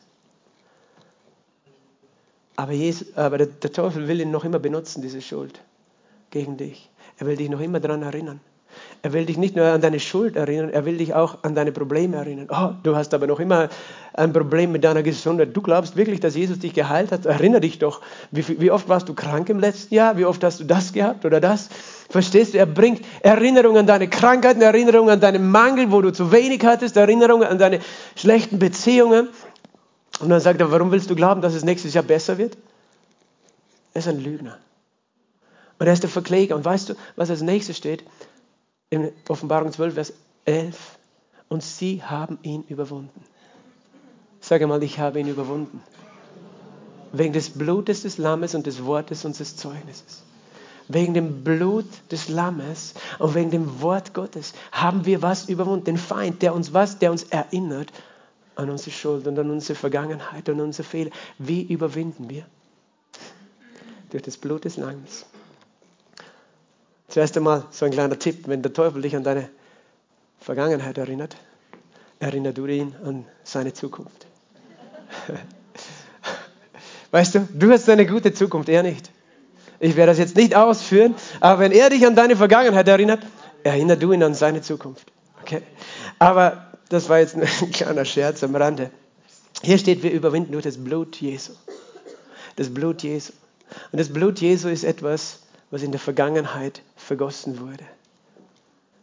Aber, Jesus, aber der, Teufel will ihn noch immer benutzen, diese Schuld gegen dich. Er will dich noch immer daran erinnern. Er will dich nicht nur an deine Schuld erinnern, er will dich auch an deine Probleme erinnern. Oh, du hast aber noch immer ein Problem mit deiner Gesundheit. Du glaubst wirklich, dass Jesus dich geheilt hat? Erinner dich doch, wie, wie oft warst du krank im letzten Jahr? Wie oft hast du das gehabt oder das? Verstehst du? Er bringt Erinnerung an deine Krankheiten, Erinnerung an deinen Mangel, wo du zu wenig hattest, Erinnerung an deine schlechten Beziehungen. Und dann sagt er, warum willst du glauben, dass es nächstes Jahr besser wird? Er ist ein Lügner. Und er ist der Verkläger. Und weißt du, was als nächstes steht? In Offenbarung 12, Vers 11. Und sie haben ihn überwunden. Sag einmal, ich habe ihn überwunden. Wegen des Blutes des Lammes und des Wortes unseres Zeugnisses. Wegen dem Blut des Lammes und wegen dem Wort Gottes haben wir was überwunden. Den Feind, der uns was, der uns erinnert an unsere Schuld und an unsere Vergangenheit und unsere Fehler. Wie überwinden wir? Durch das Blut des Lammes Zuerst einmal so ein kleiner Tipp, wenn der Teufel dich an deine Vergangenheit erinnert, erinnert du ihn an seine Zukunft. Weißt du, du hast eine gute Zukunft, er nicht. Ich werde das jetzt nicht ausführen, aber wenn er dich an deine Vergangenheit erinnert, erinnert du ihn an seine Zukunft. Okay? Aber das war jetzt ein kleiner Scherz am Rande. Hier steht, wir überwinden durch das Blut Jesu. Das Blut Jesu. Und das Blut Jesu ist etwas, was in der Vergangenheit vergossen wurde.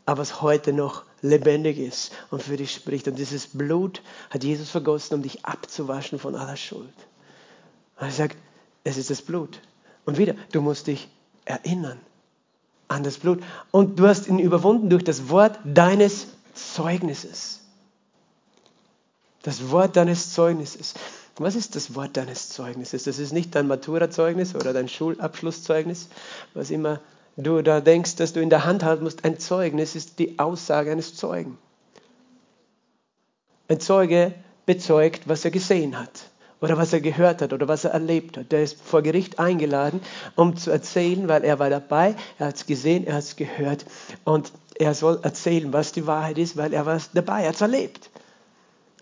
aber was heute noch lebendig ist und für dich spricht. Und dieses Blut hat Jesus vergossen, um dich abzuwaschen von aller Schuld. Und er sagt, es ist das Blut. Und wieder, du musst dich erinnern an das Blut. Und du hast ihn überwunden durch das Wort deines Zeugnisses. Das Wort deines Zeugnisses. Was ist das Wort deines Zeugnisses? Das ist nicht dein Matura-Zeugnis oder dein Schulabschlusszeugnis, was immer du da denkst, dass du in der Hand halten musst. Ein Zeugnis ist die Aussage eines Zeugen. Ein Zeuge bezeugt, was er gesehen hat oder was er gehört hat oder was er erlebt hat. Der ist vor Gericht eingeladen, um zu erzählen, weil er war dabei, er hat es gesehen, er hat es gehört und er soll erzählen, was die Wahrheit ist, weil er war dabei, er hat es erlebt.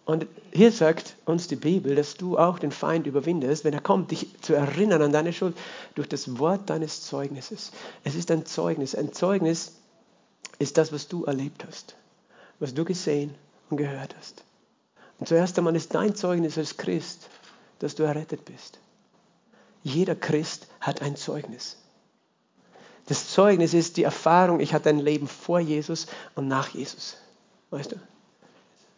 Und hier sagt uns die Bibel, dass du auch den Feind überwindest, wenn er kommt, dich zu erinnern an deine Schuld durch das Wort deines Zeugnisses. Es ist ein Zeugnis. Ein Zeugnis ist das, was du erlebt hast, was du gesehen und gehört hast. Und zuerst einmal ist dein Zeugnis als Christ, dass du errettet bist. Jeder Christ hat ein Zeugnis. Das Zeugnis ist die Erfahrung, ich hatte ein Leben vor Jesus und nach Jesus. Weißt du?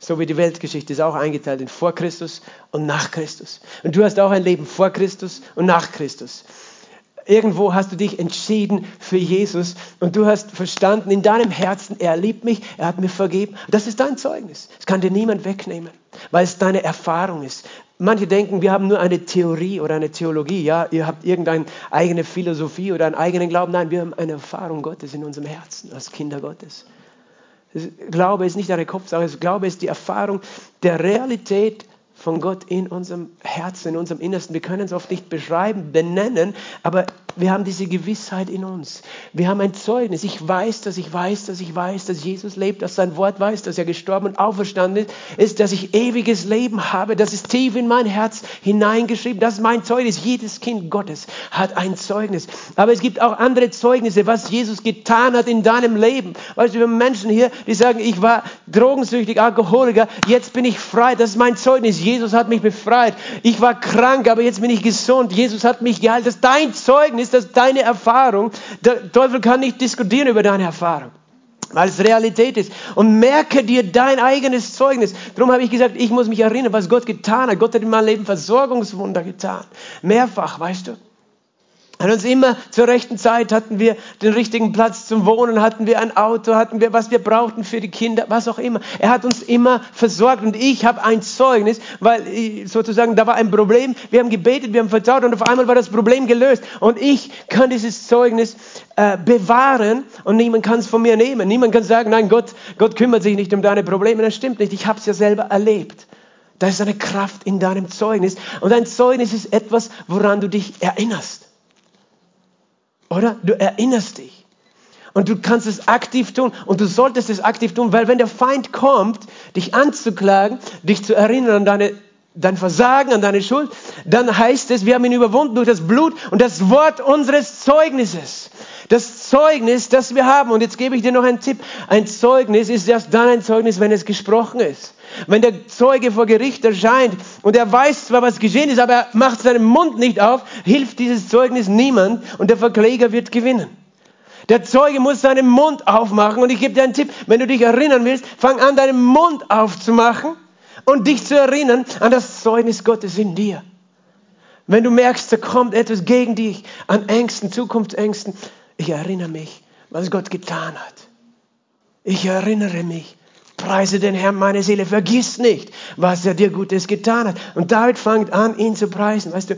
So wie die Weltgeschichte ist auch eingeteilt in vor Christus und nach Christus. Und du hast auch ein Leben vor Christus und nach Christus. Irgendwo hast du dich entschieden für Jesus und du hast verstanden in deinem Herzen, er liebt mich, er hat mir vergeben. Das ist dein Zeugnis. Das kann dir niemand wegnehmen, weil es deine Erfahrung ist. Manche denken, wir haben nur eine Theorie oder eine Theologie. Ja, ihr habt irgendeine eigene Philosophie oder einen eigenen Glauben. Nein, wir haben eine Erfahrung Gottes in unserem Herzen als Kinder Gottes. Glaube ist nicht eine Kopfsache, Glaube ist die Erfahrung der Realität von Gott in unserem Herzen, in unserem Innersten. Wir können es oft nicht beschreiben, benennen, aber wir haben diese Gewissheit in uns. Wir haben ein Zeugnis. Ich weiß, dass ich weiß, dass ich weiß, dass Jesus lebt, dass sein Wort weiß, dass er gestorben und auferstanden ist, dass ich ewiges Leben habe. Das ist tief in mein Herz hineingeschrieben. Das ist mein Zeugnis. Jedes Kind Gottes hat ein Zeugnis. Aber es gibt auch andere Zeugnisse, was Jesus getan hat in deinem Leben. Weißt du, wir haben Menschen hier, die sagen, ich war drogensüchtig, Alkoholiker, jetzt bin ich frei. Das ist mein Zeugnis. Jesus hat mich befreit. Ich war krank, aber jetzt bin ich gesund. Jesus hat mich geheilt. Das ist dein Zeugnis ist das deine Erfahrung. Der Teufel kann nicht diskutieren über deine Erfahrung weil es Realität ist. Und merke dir dein eigenes Zeugnis. Darum habe ich gesagt, ich muss mich erinnern, was Gott getan hat. Gott hat in meinem Leben Versorgungswunder getan. Mehrfach, weißt du. An uns immer zur rechten Zeit hatten wir den richtigen Platz zum Wohnen, hatten wir ein Auto, hatten wir, was wir brauchten für die Kinder, was auch immer. Er hat uns immer versorgt und ich habe ein Zeugnis, weil sozusagen da war ein Problem. Wir haben gebetet, wir haben vertraut und auf einmal war das Problem gelöst. Und ich kann dieses Zeugnis äh, bewahren und niemand kann es von mir nehmen. Niemand kann sagen, nein, Gott, Gott kümmert sich nicht um deine Probleme. Das stimmt nicht. Ich habe es ja selber erlebt. Da ist eine Kraft in deinem Zeugnis. Und ein Zeugnis ist etwas, woran du dich erinnerst. Oder? Du erinnerst dich. Und du kannst es aktiv tun und du solltest es aktiv tun, weil wenn der Feind kommt, dich anzuklagen, dich zu erinnern an deine, dein Versagen, an deine Schuld, dann heißt es, wir haben ihn überwunden durch das Blut und das Wort unseres Zeugnisses. Das Zeugnis, das wir haben. Und jetzt gebe ich dir noch einen Tipp. Ein Zeugnis ist erst dann ein Zeugnis, wenn es gesprochen ist. Wenn der Zeuge vor Gericht erscheint und er weiß zwar, was geschehen ist, aber er macht seinen Mund nicht auf, hilft dieses Zeugnis niemand und der Verkläger wird gewinnen. Der Zeuge muss seinen Mund aufmachen und ich gebe dir einen Tipp, wenn du dich erinnern willst, fang an, deinen Mund aufzumachen und dich zu erinnern an das Zeugnis Gottes in dir. Wenn du merkst, da kommt etwas gegen dich, an Ängsten, Zukunftsängsten, ich erinnere mich, was Gott getan hat. Ich erinnere mich. Preise den Herrn meine Seele, vergiss nicht, was er dir Gutes getan hat. Und David fängt an, ihn zu preisen, weißt du.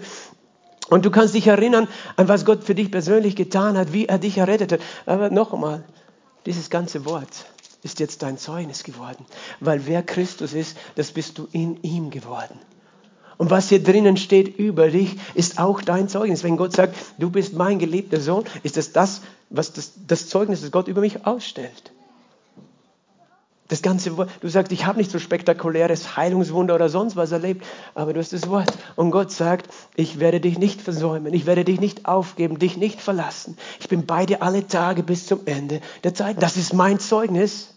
Und du kannst dich erinnern an was Gott für dich persönlich getan hat, wie er dich errettet hat. Aber noch einmal, dieses ganze Wort ist jetzt dein Zeugnis geworden. Weil wer Christus ist, das bist du in ihm geworden. Und was hier drinnen steht über dich, ist auch dein Zeugnis. Wenn Gott sagt, du bist mein geliebter Sohn, ist das das, was das, das Zeugnis, das Gott über mich ausstellt. Das ganze Wort, du sagst, ich habe nicht so spektakuläres Heilungswunder oder sonst was erlebt, aber du hast das Wort. Und Gott sagt, ich werde dich nicht versäumen, ich werde dich nicht aufgeben, dich nicht verlassen. Ich bin bei dir alle Tage bis zum Ende der Zeit. Das ist mein Zeugnis,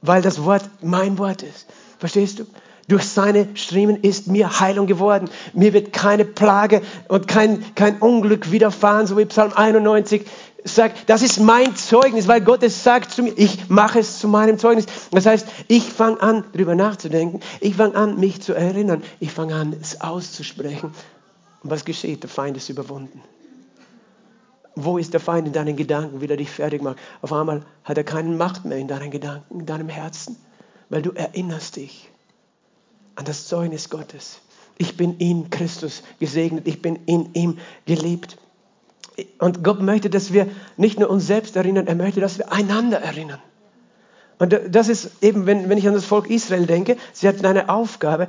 weil das Wort mein Wort ist. Verstehst du? Durch seine Striemen ist mir Heilung geworden. Mir wird keine Plage und kein, kein Unglück widerfahren, so wie Psalm 91 sagt, das ist mein Zeugnis, weil Gott es sagt zu mir, ich mache es zu meinem Zeugnis. Das heißt, ich fange an, darüber nachzudenken, ich fange an, mich zu erinnern, ich fange an, es auszusprechen. Und was geschieht? Der Feind ist überwunden. Wo ist der Feind in deinen Gedanken, wie er dich fertig macht? Auf einmal hat er keine Macht mehr in deinen Gedanken, in deinem Herzen, weil du erinnerst dich an das Zeugnis Gottes. Ich bin in Christus gesegnet, ich bin in ihm geliebt. Und Gott möchte, dass wir nicht nur uns selbst erinnern, er möchte, dass wir einander erinnern. Und das ist eben, wenn, wenn ich an das Volk Israel denke, sie hatten eine Aufgabe,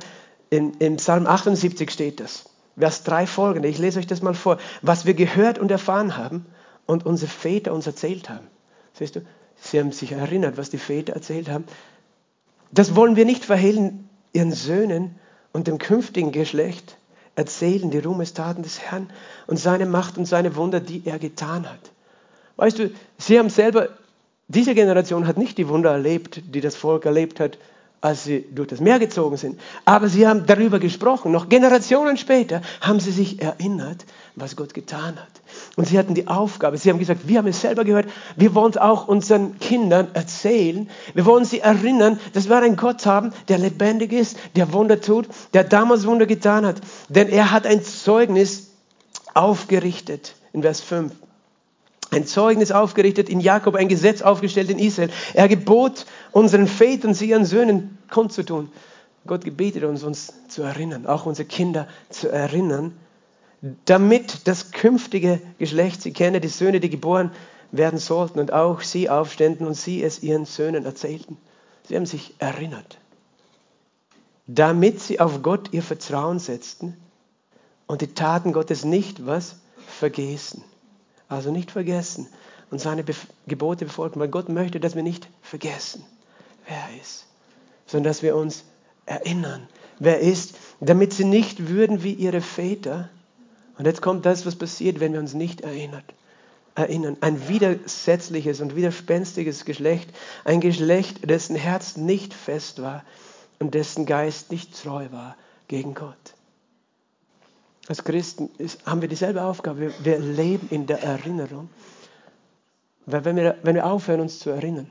in, in Psalm 78 steht das. Vers 3 folgende, ich lese euch das mal vor, was wir gehört und erfahren haben und unsere Väter uns erzählt haben. Siehst du, sie haben sich erinnert, was die Väter erzählt haben. Das wollen wir nicht verhehlen ihren Söhnen und dem künftigen Geschlecht erzählen die Ruhmestaten des Herrn und seine Macht und seine Wunder, die er getan hat. Weißt du, sie haben selber, diese Generation hat nicht die Wunder erlebt, die das Volk erlebt hat als sie durch das Meer gezogen sind. Aber sie haben darüber gesprochen. Noch Generationen später haben sie sich erinnert, was Gott getan hat. Und sie hatten die Aufgabe, sie haben gesagt, wir haben es selber gehört, wir wollen es auch unseren Kindern erzählen. Wir wollen sie erinnern, dass wir einen Gott haben, der lebendig ist, der Wunder tut, der damals Wunder getan hat. Denn er hat ein Zeugnis aufgerichtet in Vers 5 ein Zeugnis aufgerichtet in Jakob, ein Gesetz aufgestellt in Israel. Er gebot unseren Vätern, sie ihren Söhnen kundzutun. Gott gebetet uns, uns zu erinnern, auch unsere Kinder zu erinnern, damit das künftige Geschlecht sie kenne, die Söhne, die geboren werden sollten und auch sie aufständen und sie es ihren Söhnen erzählten. Sie haben sich erinnert, damit sie auf Gott ihr Vertrauen setzten und die Taten Gottes nicht was vergessen. Also nicht vergessen und seine Bef Gebote befolgen, weil Gott möchte, dass wir nicht vergessen, wer er ist, sondern dass wir uns erinnern, wer er ist, damit sie nicht würden wie ihre Väter. Und jetzt kommt das, was passiert, wenn wir uns nicht erinnern. Erinnern. Ein widersetzliches und widerspenstiges Geschlecht, ein Geschlecht, dessen Herz nicht fest war und dessen Geist nicht treu war gegen Gott. Als Christen ist, haben wir dieselbe Aufgabe. Wir, wir, leben in der Erinnerung. Weil wenn wir, wenn wir aufhören, uns zu erinnern,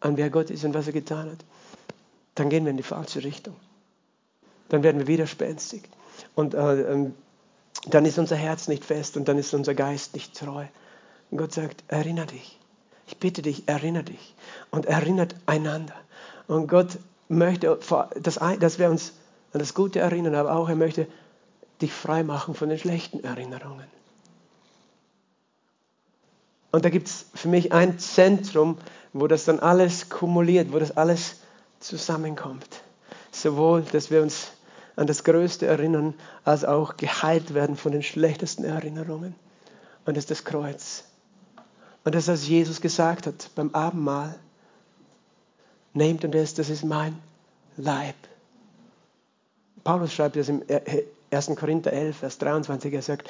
an wer Gott ist und was er getan hat, dann gehen wir in die falsche Richtung. Dann werden wir widerspenstig. Und äh, ähm, dann ist unser Herz nicht fest und dann ist unser Geist nicht treu. Und Gott sagt, erinnere dich. Ich bitte dich, erinnere dich. Und erinnert einander. Und Gott möchte, dass, dass wir uns an das Gute erinnern, aber auch er möchte dich frei machen von den schlechten Erinnerungen. Und da gibt es für mich ein Zentrum, wo das dann alles kumuliert, wo das alles zusammenkommt. Sowohl, dass wir uns an das Größte erinnern, als auch geheilt werden von den schlechtesten Erinnerungen. Und das ist das Kreuz. Und das, was Jesus gesagt hat beim Abendmahl, nehmt und esst, das ist mein Leib. Paulus schreibt das im 1. Korinther 11, Vers 23, er sagt,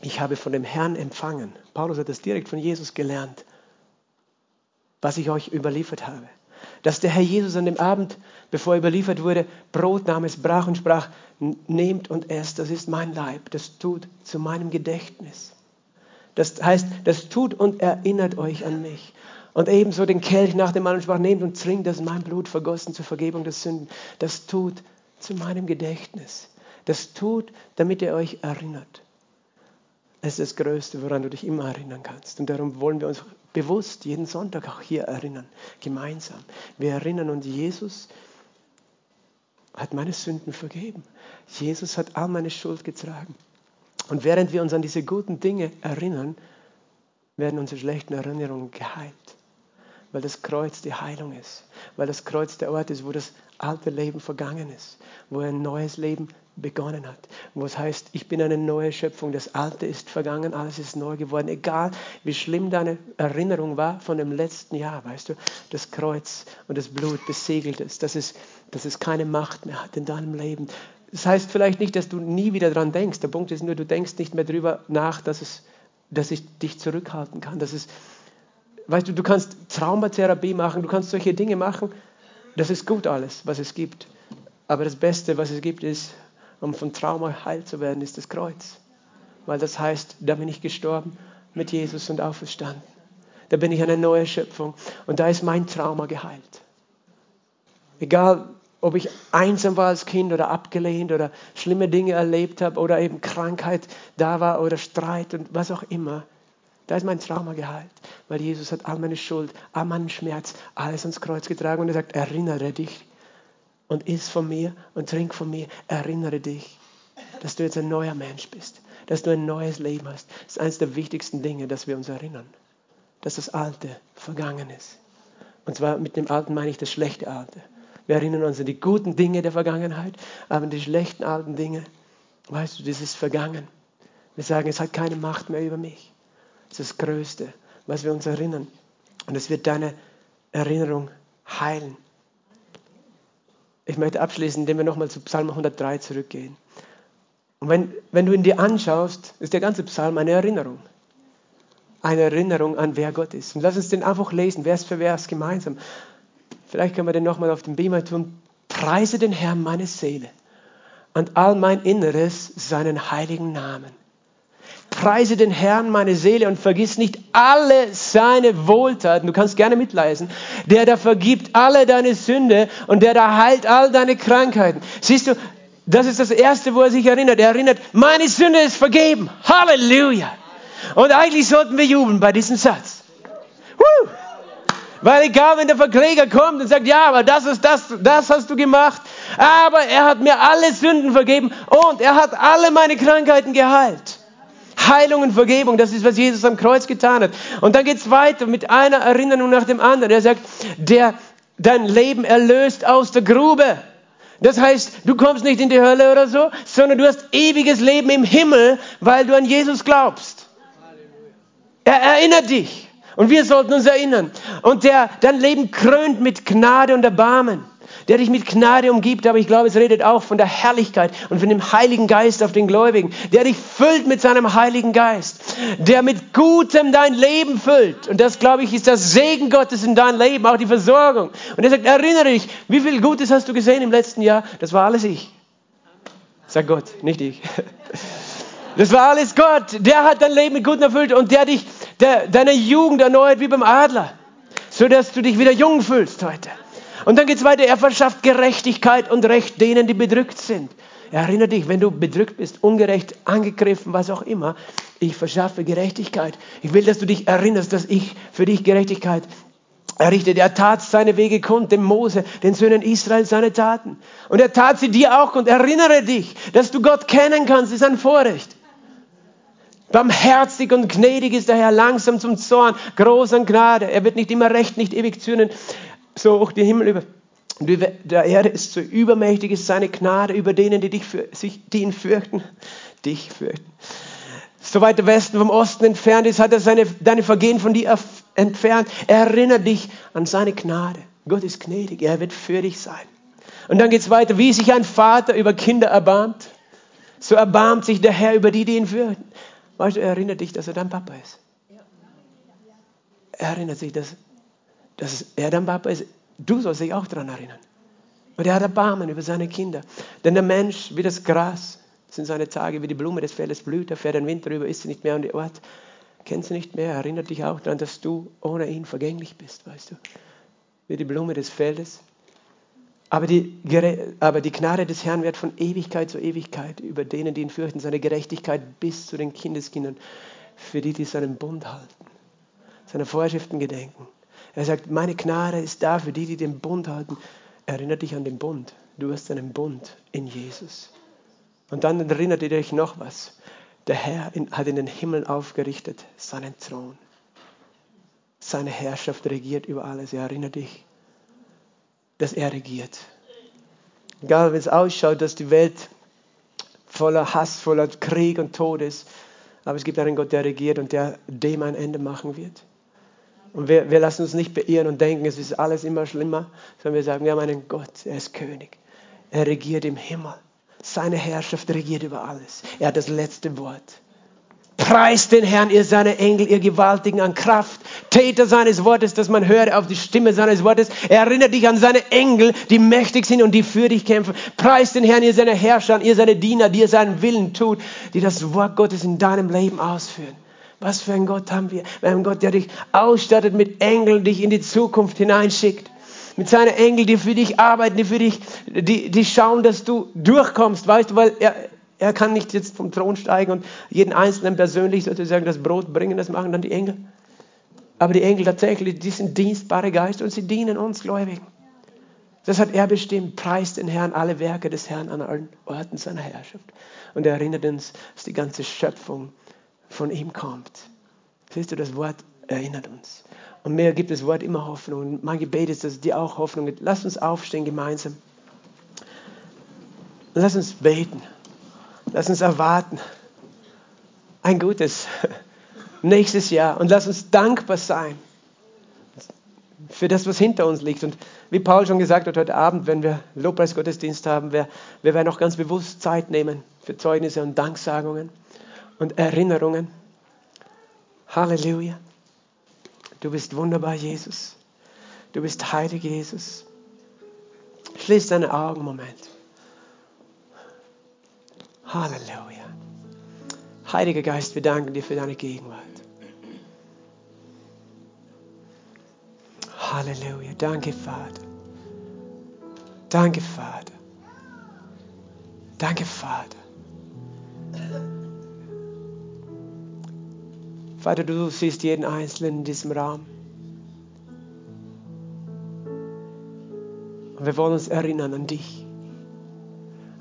ich habe von dem Herrn empfangen. Paulus hat das direkt von Jesus gelernt, was ich euch überliefert habe. Dass der Herr Jesus an dem Abend, bevor er überliefert wurde, Brot nahm, es brach und sprach, nehmt und esst, das ist mein Leib, das tut zu meinem Gedächtnis. Das heißt, das tut und erinnert euch an mich. Und ebenso den Kelch nach dem Mann und sprach, nehmt und trinkt, das ist mein Blut vergossen zur Vergebung der Sünden. Das tut zu meinem Gedächtnis. Das tut, damit ihr euch erinnert. Es ist das Größte, woran du dich immer erinnern kannst. Und darum wollen wir uns bewusst jeden Sonntag auch hier erinnern, gemeinsam. Wir erinnern uns, Jesus hat meine Sünden vergeben. Jesus hat all meine Schuld getragen. Und während wir uns an diese guten Dinge erinnern, werden unsere schlechten Erinnerungen geheilt. Weil das Kreuz die Heilung ist. Weil das Kreuz der Ort ist, wo das alte Leben vergangen ist. Wo ein neues Leben begonnen hat. Wo es heißt, ich bin eine neue Schöpfung, das Alte ist vergangen, alles ist neu geworden. Egal, wie schlimm deine Erinnerung war von dem letzten Jahr, weißt du, das Kreuz und das Blut besiegelt ist, dass es, dass es keine Macht mehr hat in deinem Leben. Das heißt vielleicht nicht, dass du nie wieder daran denkst. Der Punkt ist nur, du denkst nicht mehr darüber nach, dass, es, dass ich dich zurückhalten kann. Dass es, weißt du, du kannst Traumatherapie machen, du kannst solche Dinge machen. Das ist gut alles, was es gibt. Aber das Beste, was es gibt, ist um von Trauma heil zu werden, ist das Kreuz. Weil das heißt, da bin ich gestorben mit Jesus und auferstanden. Da bin ich eine neue Schöpfung und da ist mein Trauma geheilt. Egal, ob ich einsam war als Kind oder abgelehnt oder schlimme Dinge erlebt habe oder eben Krankheit da war oder Streit und was auch immer. Da ist mein Trauma geheilt, weil Jesus hat all meine Schuld, all meinen Schmerz, alles ans Kreuz getragen und er sagt, erinnere dich und iss von mir und trink von mir, erinnere dich, dass du jetzt ein neuer Mensch bist, dass du ein neues Leben hast. Das ist eines der wichtigsten Dinge, dass wir uns erinnern, dass das Alte vergangen ist. Und zwar mit dem Alten meine ich das schlechte Alte. Wir erinnern uns an die guten Dinge der Vergangenheit, aber die schlechten alten Dinge, weißt du, das ist vergangen. Wir sagen, es hat keine Macht mehr über mich. Das ist das Größte, was wir uns erinnern. Und es wird deine Erinnerung heilen. Ich möchte abschließen, indem wir nochmal zu Psalm 103 zurückgehen. Und wenn, wenn du ihn dir anschaust, ist der ganze Psalm eine Erinnerung. Eine Erinnerung an wer Gott ist. Und lass uns den einfach lesen, Vers für Vers gemeinsam. Vielleicht können wir den nochmal auf dem Beamer tun. Preise den Herrn meine Seele und all mein Inneres seinen heiligen Namen. Preise den Herrn meine Seele und vergiss nicht alle seine Wohltaten. Du kannst gerne mitleisen. Der da vergibt alle deine Sünde und der da heilt all deine Krankheiten. Siehst du, das ist das Erste, wo er sich erinnert. Er erinnert, meine Sünde ist vergeben. Halleluja. Und eigentlich sollten wir jubeln bei diesem Satz. Woo! Weil egal, wenn der Verkläger kommt und sagt, ja, aber das ist das, das hast du gemacht. Aber er hat mir alle Sünden vergeben und er hat alle meine Krankheiten geheilt. Heilung und Vergebung, das ist, was Jesus am Kreuz getan hat. Und dann geht es weiter mit einer Erinnerung nach dem anderen. Er sagt, der dein Leben erlöst aus der Grube. Das heißt, du kommst nicht in die Hölle oder so, sondern du hast ewiges Leben im Himmel, weil du an Jesus glaubst. Er erinnert dich. Und wir sollten uns erinnern. Und der dein Leben krönt mit Gnade und Erbarmen der dich mit Gnade umgibt, aber ich glaube, es redet auch von der Herrlichkeit und von dem Heiligen Geist auf den Gläubigen, der dich füllt mit seinem Heiligen Geist, der mit Gutem dein Leben füllt. Und das, glaube ich, ist das Segen Gottes in dein Leben, auch die Versorgung. Und er sagt, erinnere dich, wie viel Gutes hast du gesehen im letzten Jahr? Das war alles ich. Sag Gott, nicht ich. Das war alles Gott. Der hat dein Leben mit Gutem erfüllt und der dich, der, deine Jugend erneuert wie beim Adler, so dass du dich wieder jung fühlst heute. Und dann geht es weiter, er verschafft Gerechtigkeit und Recht denen, die bedrückt sind. Erinnere dich, wenn du bedrückt bist, ungerecht, angegriffen, was auch immer, ich verschaffe Gerechtigkeit. Ich will, dass du dich erinnerst, dass ich für dich Gerechtigkeit errichtet. Er tat seine Wege kund, dem Mose, den Söhnen Israel seine Taten. Und er tat sie dir auch und erinnere dich, dass du Gott kennen kannst, ist ein Vorrecht. Barmherzig und gnädig ist der Herr, langsam zum Zorn, groß an Gnade. Er wird nicht immer recht, nicht ewig zürnen so auch die Himmel über der Erde ist so übermächtig ist seine Gnade über denen, die, dich für, sich, die ihn fürchten, dich fürchten. So weit der Westen vom Osten entfernt ist, hat er seine, deine Vergehen von dir entfernt. Er erinnert dich an seine Gnade. Gott ist gnädig, er wird für dich sein. Und dann geht es weiter, wie sich ein Vater über Kinder erbarmt, so erbarmt sich der Herr über die, die ihn fürchten. Weißt du, er erinnert dich, dass er dein Papa ist. Er erinnert sich, dass dass er dein Papa ist. Du sollst dich auch daran erinnern. Und er hat Erbarmen über seine Kinder. Denn der Mensch, wie das Gras, sind seine Tage, wie die Blume des Feldes blüht, er fährt den Wind drüber, ist sie nicht mehr an die Ort, kennt sie nicht mehr, erinnert dich auch daran, dass du ohne ihn vergänglich bist, weißt du. Wie die Blume des Feldes. Aber die, aber die Gnade des Herrn wird von Ewigkeit zu Ewigkeit über denen, die ihn fürchten, seine Gerechtigkeit bis zu den Kindeskindern, für die, die seinen Bund halten, seine Vorschriften gedenken. Er sagt, meine Gnade ist da für die, die den Bund halten. Erinnert dich an den Bund. Du hast einen Bund in Jesus. Und dann erinnert ihr euch noch was. Der Herr hat in den Himmel aufgerichtet seinen Thron. Seine Herrschaft regiert über alles. Er erinnert dich, dass er regiert. Egal, wie es ausschaut, dass die Welt voller Hass, voller Krieg und Tod ist. Aber es gibt einen Gott, der regiert und der dem ein Ende machen wird. Und wir, wir lassen uns nicht beirren und denken, es ist alles immer schlimmer, sondern wir sagen, wir haben einen Gott, er ist König. Er regiert im Himmel. Seine Herrschaft regiert über alles. Er hat das letzte Wort. Preist den Herrn, ihr seine Engel, ihr Gewaltigen an Kraft, Täter seines Wortes, dass man höre auf die Stimme seines Wortes. Er erinnert dich an seine Engel, die mächtig sind und die für dich kämpfen. Preist den Herrn, ihr seine Herrscher, ihr seine Diener, die ihr seinen Willen tut, die das Wort Gottes in deinem Leben ausführen. Was für ein Gott haben wir? Wir haben Gott, der dich ausstattet mit Engeln, dich in die Zukunft hineinschickt. Mit seinen Engeln, die für dich arbeiten, die für dich, die, die schauen, dass du durchkommst, weißt du, weil er, er kann nicht jetzt vom Thron steigen und jeden Einzelnen persönlich sozusagen das Brot bringen, das machen dann die Engel. Aber die Engel tatsächlich, die sind dienstbare Geister und sie dienen uns Gläubigen. Das hat er bestimmt. Preist den Herrn alle Werke des Herrn an allen Orten seiner Herrschaft. Und er erinnert uns, dass die ganze Schöpfung von ihm kommt. Siehst du, das Wort erinnert uns. Und mehr gibt das Wort immer Hoffnung. Und mein Gebet ist, dass es dir auch Hoffnung gibt. Lass uns aufstehen gemeinsam. Lass uns beten. Lass uns erwarten. Ein gutes nächstes Jahr. Und lass uns dankbar sein für das, was hinter uns liegt. Und wie Paul schon gesagt hat heute Abend, wenn wir Lobpreisgottesdienst haben, wir, wir werden auch ganz bewusst Zeit nehmen für Zeugnisse und Danksagungen und Erinnerungen. Halleluja. Du bist wunderbar, Jesus. Du bist heilig, Jesus. Schließ deine Augen, Moment. Halleluja. Heiliger Geist, wir danken dir für deine Gegenwart. Halleluja. Danke, Vater. Danke, Vater. Danke, Vater. Vater, du siehst jeden Einzelnen in diesem Raum. Und wir wollen uns erinnern an dich,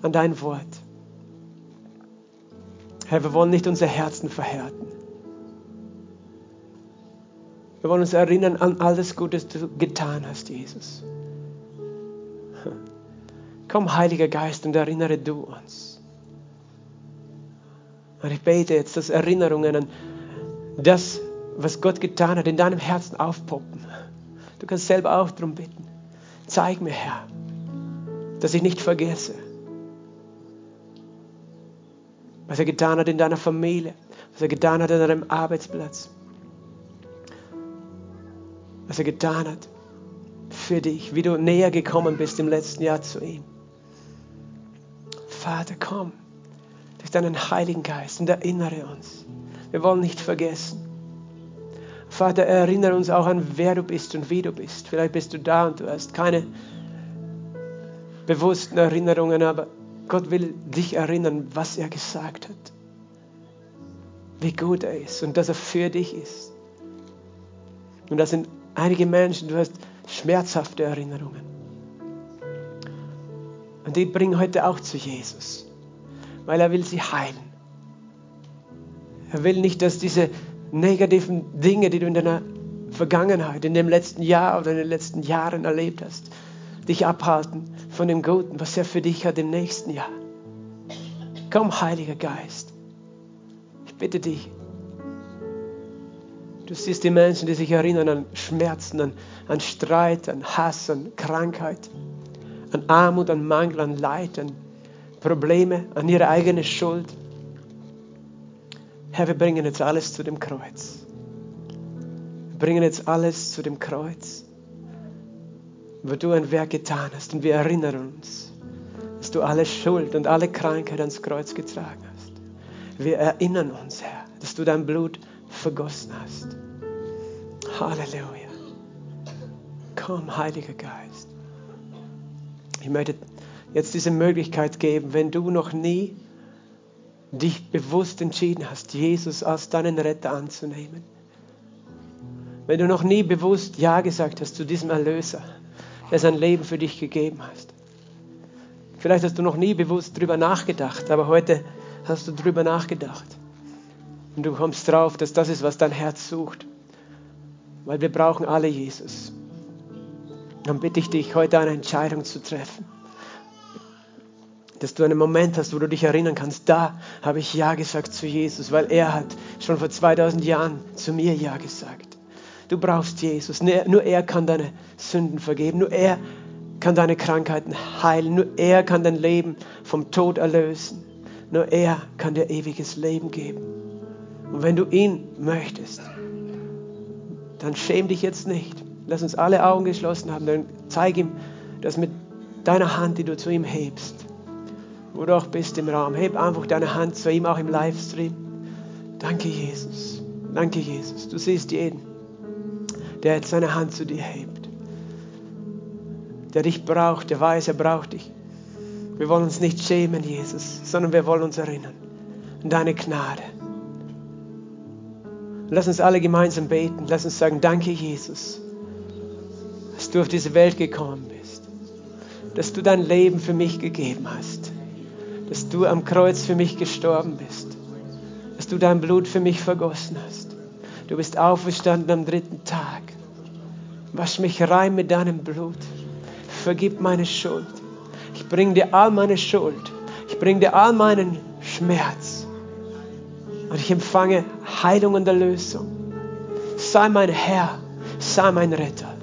an dein Wort. Herr, wir wollen nicht unser Herzen verhärten. Wir wollen uns erinnern an alles Gute, das du getan hast, Jesus. Komm, Heiliger Geist, und erinnere du uns. Und ich bete jetzt, dass Erinnerungen an das, was Gott getan hat, in deinem Herzen aufpoppen. Du kannst selber auch darum bitten. Zeig mir, Herr, dass ich nicht vergesse, was er getan hat in deiner Familie, was er getan hat an deinem Arbeitsplatz, was er getan hat für dich, wie du näher gekommen bist im letzten Jahr zu ihm. Vater, komm durch deinen Heiligen Geist und erinnere uns. Wir wollen nicht vergessen. Vater, erinnere uns auch an, wer du bist und wie du bist. Vielleicht bist du da und du hast keine bewussten Erinnerungen, aber Gott will dich erinnern, was er gesagt hat. Wie gut er ist und dass er für dich ist. Und das sind einige Menschen, du hast schmerzhafte Erinnerungen. Und die bringen heute auch zu Jesus, weil er will sie heilen. Er will nicht, dass diese negativen Dinge, die du in deiner Vergangenheit, in dem letzten Jahr oder in den letzten Jahren erlebt hast, dich abhalten von dem Guten, was er für dich hat im nächsten Jahr. Komm, Heiliger Geist. Ich bitte dich. Du siehst die Menschen, die sich erinnern an Schmerzen, an, an Streit, an Hass, an Krankheit, an Armut, an Mangel, an Leid, an Probleme, an ihre eigene Schuld. Herr, wir bringen jetzt alles zu dem Kreuz. Wir bringen jetzt alles zu dem Kreuz, wo du ein Werk getan hast. Und wir erinnern uns, dass du alle Schuld und alle Krankheit ans Kreuz getragen hast. Wir erinnern uns, Herr, dass du dein Blut vergossen hast. Halleluja. Komm, Heiliger Geist. Ich möchte jetzt diese Möglichkeit geben, wenn du noch nie dich bewusst entschieden hast, Jesus als deinen Retter anzunehmen. Wenn du noch nie bewusst Ja gesagt hast zu diesem Erlöser, der sein Leben für dich gegeben hast. Vielleicht hast du noch nie bewusst darüber nachgedacht, aber heute hast du darüber nachgedacht. Und du kommst drauf, dass das ist, was dein Herz sucht. Weil wir brauchen alle Jesus. Dann bitte ich dich, heute eine Entscheidung zu treffen dass du einen Moment hast, wo du dich erinnern kannst, da habe ich Ja gesagt zu Jesus, weil er hat schon vor 2000 Jahren zu mir Ja gesagt. Du brauchst Jesus, nur er kann deine Sünden vergeben, nur er kann deine Krankheiten heilen, nur er kann dein Leben vom Tod erlösen, nur er kann dir ewiges Leben geben. Und wenn du ihn möchtest, dann schäm dich jetzt nicht. Lass uns alle Augen geschlossen haben, dann zeig ihm das mit deiner Hand, die du zu ihm hebst wo du auch bist im Raum. Heb einfach deine Hand zu ihm, auch im Livestream. Danke, Jesus. Danke, Jesus. Du siehst jeden, der jetzt seine Hand zu dir hebt. Der dich braucht, der weiß, er braucht dich. Wir wollen uns nicht schämen, Jesus, sondern wir wollen uns erinnern an deine Gnade. Lass uns alle gemeinsam beten. Lass uns sagen, danke, Jesus, dass du auf diese Welt gekommen bist, dass du dein Leben für mich gegeben hast, dass du am Kreuz für mich gestorben bist, dass du dein Blut für mich vergossen hast. Du bist auferstanden am dritten Tag. Wasch mich rein mit deinem Blut. Vergib meine Schuld. Ich bringe dir all meine Schuld. Ich bringe dir all meinen Schmerz. Und ich empfange Heilung und Erlösung. Sei mein Herr, sei mein Retter.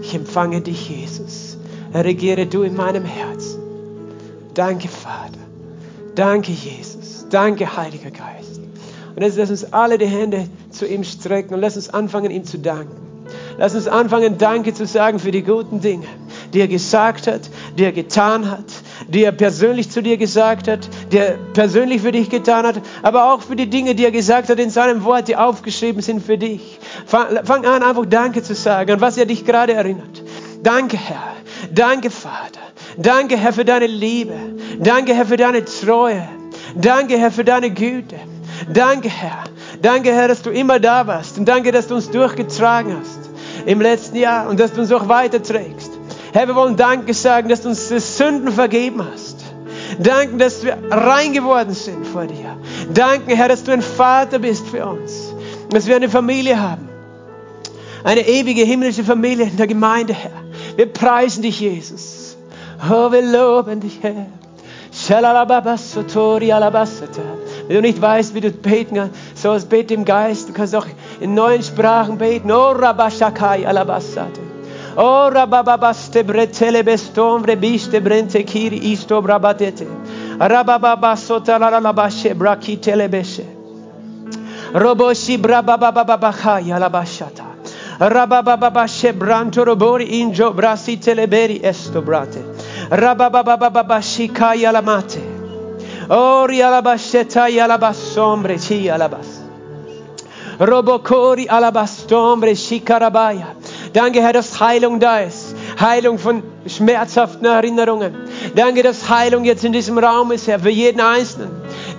Ich empfange dich, Jesus. Regiere du in meinem Herzen. Danke, Vater. Danke, Jesus. Danke, Heiliger Geist. Und jetzt lass uns alle die Hände zu ihm strecken und lass uns anfangen, ihm zu danken. Lass uns anfangen, Danke zu sagen für die guten Dinge, die er gesagt hat, die er getan hat, die er persönlich zu dir gesagt hat, die er persönlich für dich getan hat, aber auch für die Dinge, die er gesagt hat in seinem Wort, die aufgeschrieben sind für dich. Fang, an, einfach Danke zu sagen, an was er dich gerade erinnert. Danke, Herr. Danke, Vater. Danke, Herr, für deine Liebe. Danke, Herr, für deine Treue. Danke, Herr, für deine Güte. Danke, Herr. Danke, Herr, dass du immer da warst. Und danke, dass du uns durchgetragen hast im letzten Jahr und dass du uns auch weiterträgst. Herr, wir wollen Danke sagen, dass du uns die Sünden vergeben hast. Danke, dass wir rein geworden sind vor dir. Danke, Herr, dass du ein Vater bist für uns. Dass wir eine Familie haben. Eine ewige himmlische Familie in der Gemeinde, Herr. Wir preisen dich, Jesus. Oh, wir loben dich, Herr. Wenn du nicht weißt, wie du beten kannst, so bete im Geist. Du kannst auch in neuen Sprachen beten. Oh, Rabashakai Alabasate. O rabababaste bretele bestombre biste brente kiri isto brabatete. Rabababasota la la bashe brakitele beshe. Roboshi brababababahaya la bashata. Rababababashe branto robori injo brasi teleberi esto brate. Danke, Herr, dass Heilung da ist. Heilung von schmerzhaften Erinnerungen. Danke, dass Heilung jetzt in diesem Raum ist, Herr, für jeden Einzelnen,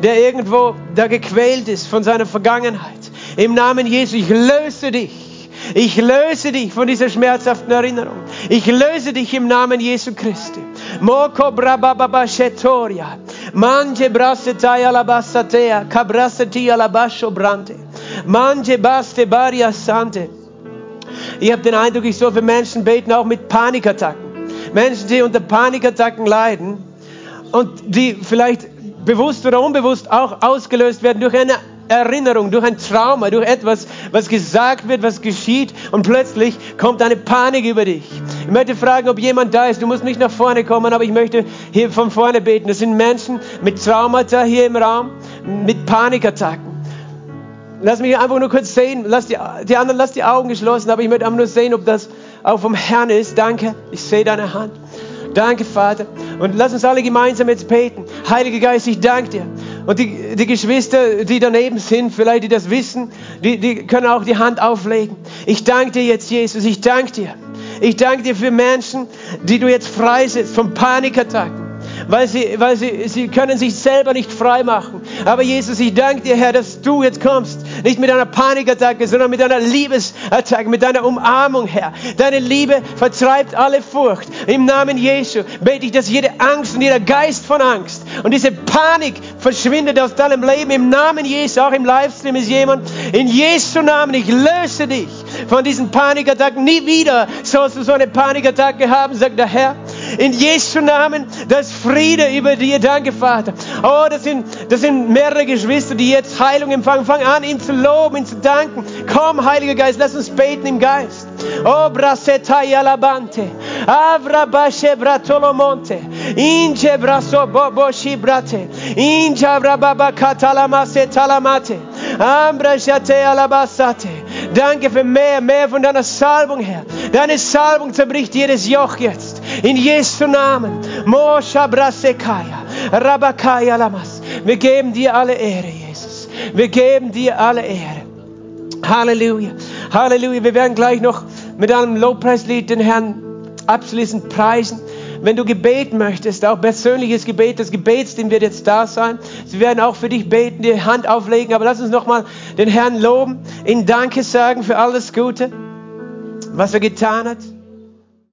der irgendwo da gequält ist von seiner Vergangenheit. Im Namen Jesu, ich löse dich. Ich löse dich von dieser schmerzhaften Erinnerung. Ich löse dich im Namen Jesu Christi. Moko brababa shetoria. Mange brasetai alabasatea. Cabrasati alabasho brante. Mange baste baria sante. Ich habe den Eindruck, ich soll für Menschen beten, auch mit Panikattacken. Menschen, die unter Panikattacken leiden und die vielleicht bewusst oder unbewusst auch ausgelöst werden durch eine Erinnerung, durch ein Trauma, durch etwas, was gesagt wird, was geschieht und plötzlich kommt eine Panik über dich. Ich möchte fragen, ob jemand da ist. Du musst nicht nach vorne kommen, aber ich möchte hier von vorne beten. Das sind Menschen mit Traumata hier im Raum, mit Panikattacken. Lass mich einfach nur kurz sehen. Lass die, die anderen, lass die Augen geschlossen, aber ich möchte einfach nur sehen, ob das auch vom Herrn ist. Danke. Ich sehe deine Hand. Danke, Vater. Und lass uns alle gemeinsam jetzt beten. Heiliger Geist, ich danke dir. Und die, die Geschwister, die daneben sind, vielleicht die das wissen, die, die können auch die Hand auflegen. Ich danke dir jetzt, Jesus. Ich danke dir. Ich danke dir für Menschen, die du jetzt freisetzt von Panikattacken weil sie, weil sie, sie können sich selber nicht frei machen. Aber Jesus, ich danke dir, Herr, dass du jetzt kommst, nicht mit einer Panikattacke, sondern mit einer Liebesattacke, mit deiner Umarmung, Herr. Deine Liebe vertreibt alle Furcht. Im Namen Jesu bete ich, dass jede Angst und jeder Geist von Angst und diese Panik verschwindet aus deinem Leben. Im Namen Jesu, auch im Livestream ist jemand. In Jesu Namen, ich löse dich von diesen Panikattacken. Nie wieder sollst du so eine Panikattacke haben, sagt der Herr. In Jesu Namen, das Friede über dir. Danke, Vater. Oh, das sind, das sind mehrere Geschwister, die jetzt Heilung empfangen. Fang an, ihn zu loben, ihn zu danken. Komm, Heiliger Geist, lass uns beten im Geist. Oh, braseta yalabante. Avra bashe bratolomonte. Inje braso bobo shibrate. Inja brababa katalamase talamate. Danke für mehr, mehr von deiner Salbung, Herr. Deine Salbung zerbricht jedes Joch jetzt. In Jesu Namen. Wir geben dir alle Ehre, Jesus. Wir geben dir alle Ehre. Halleluja. Halleluja. Wir werden gleich noch mit einem Lobpreislied den Herrn abschließend preisen. Wenn du Gebet möchtest, auch persönliches Gebet, das Gebetsteam wird jetzt da sein. Sie werden auch für dich beten, die Hand auflegen. Aber lass uns nochmal den Herrn loben, ihn Danke sagen für alles Gute, was er getan hat.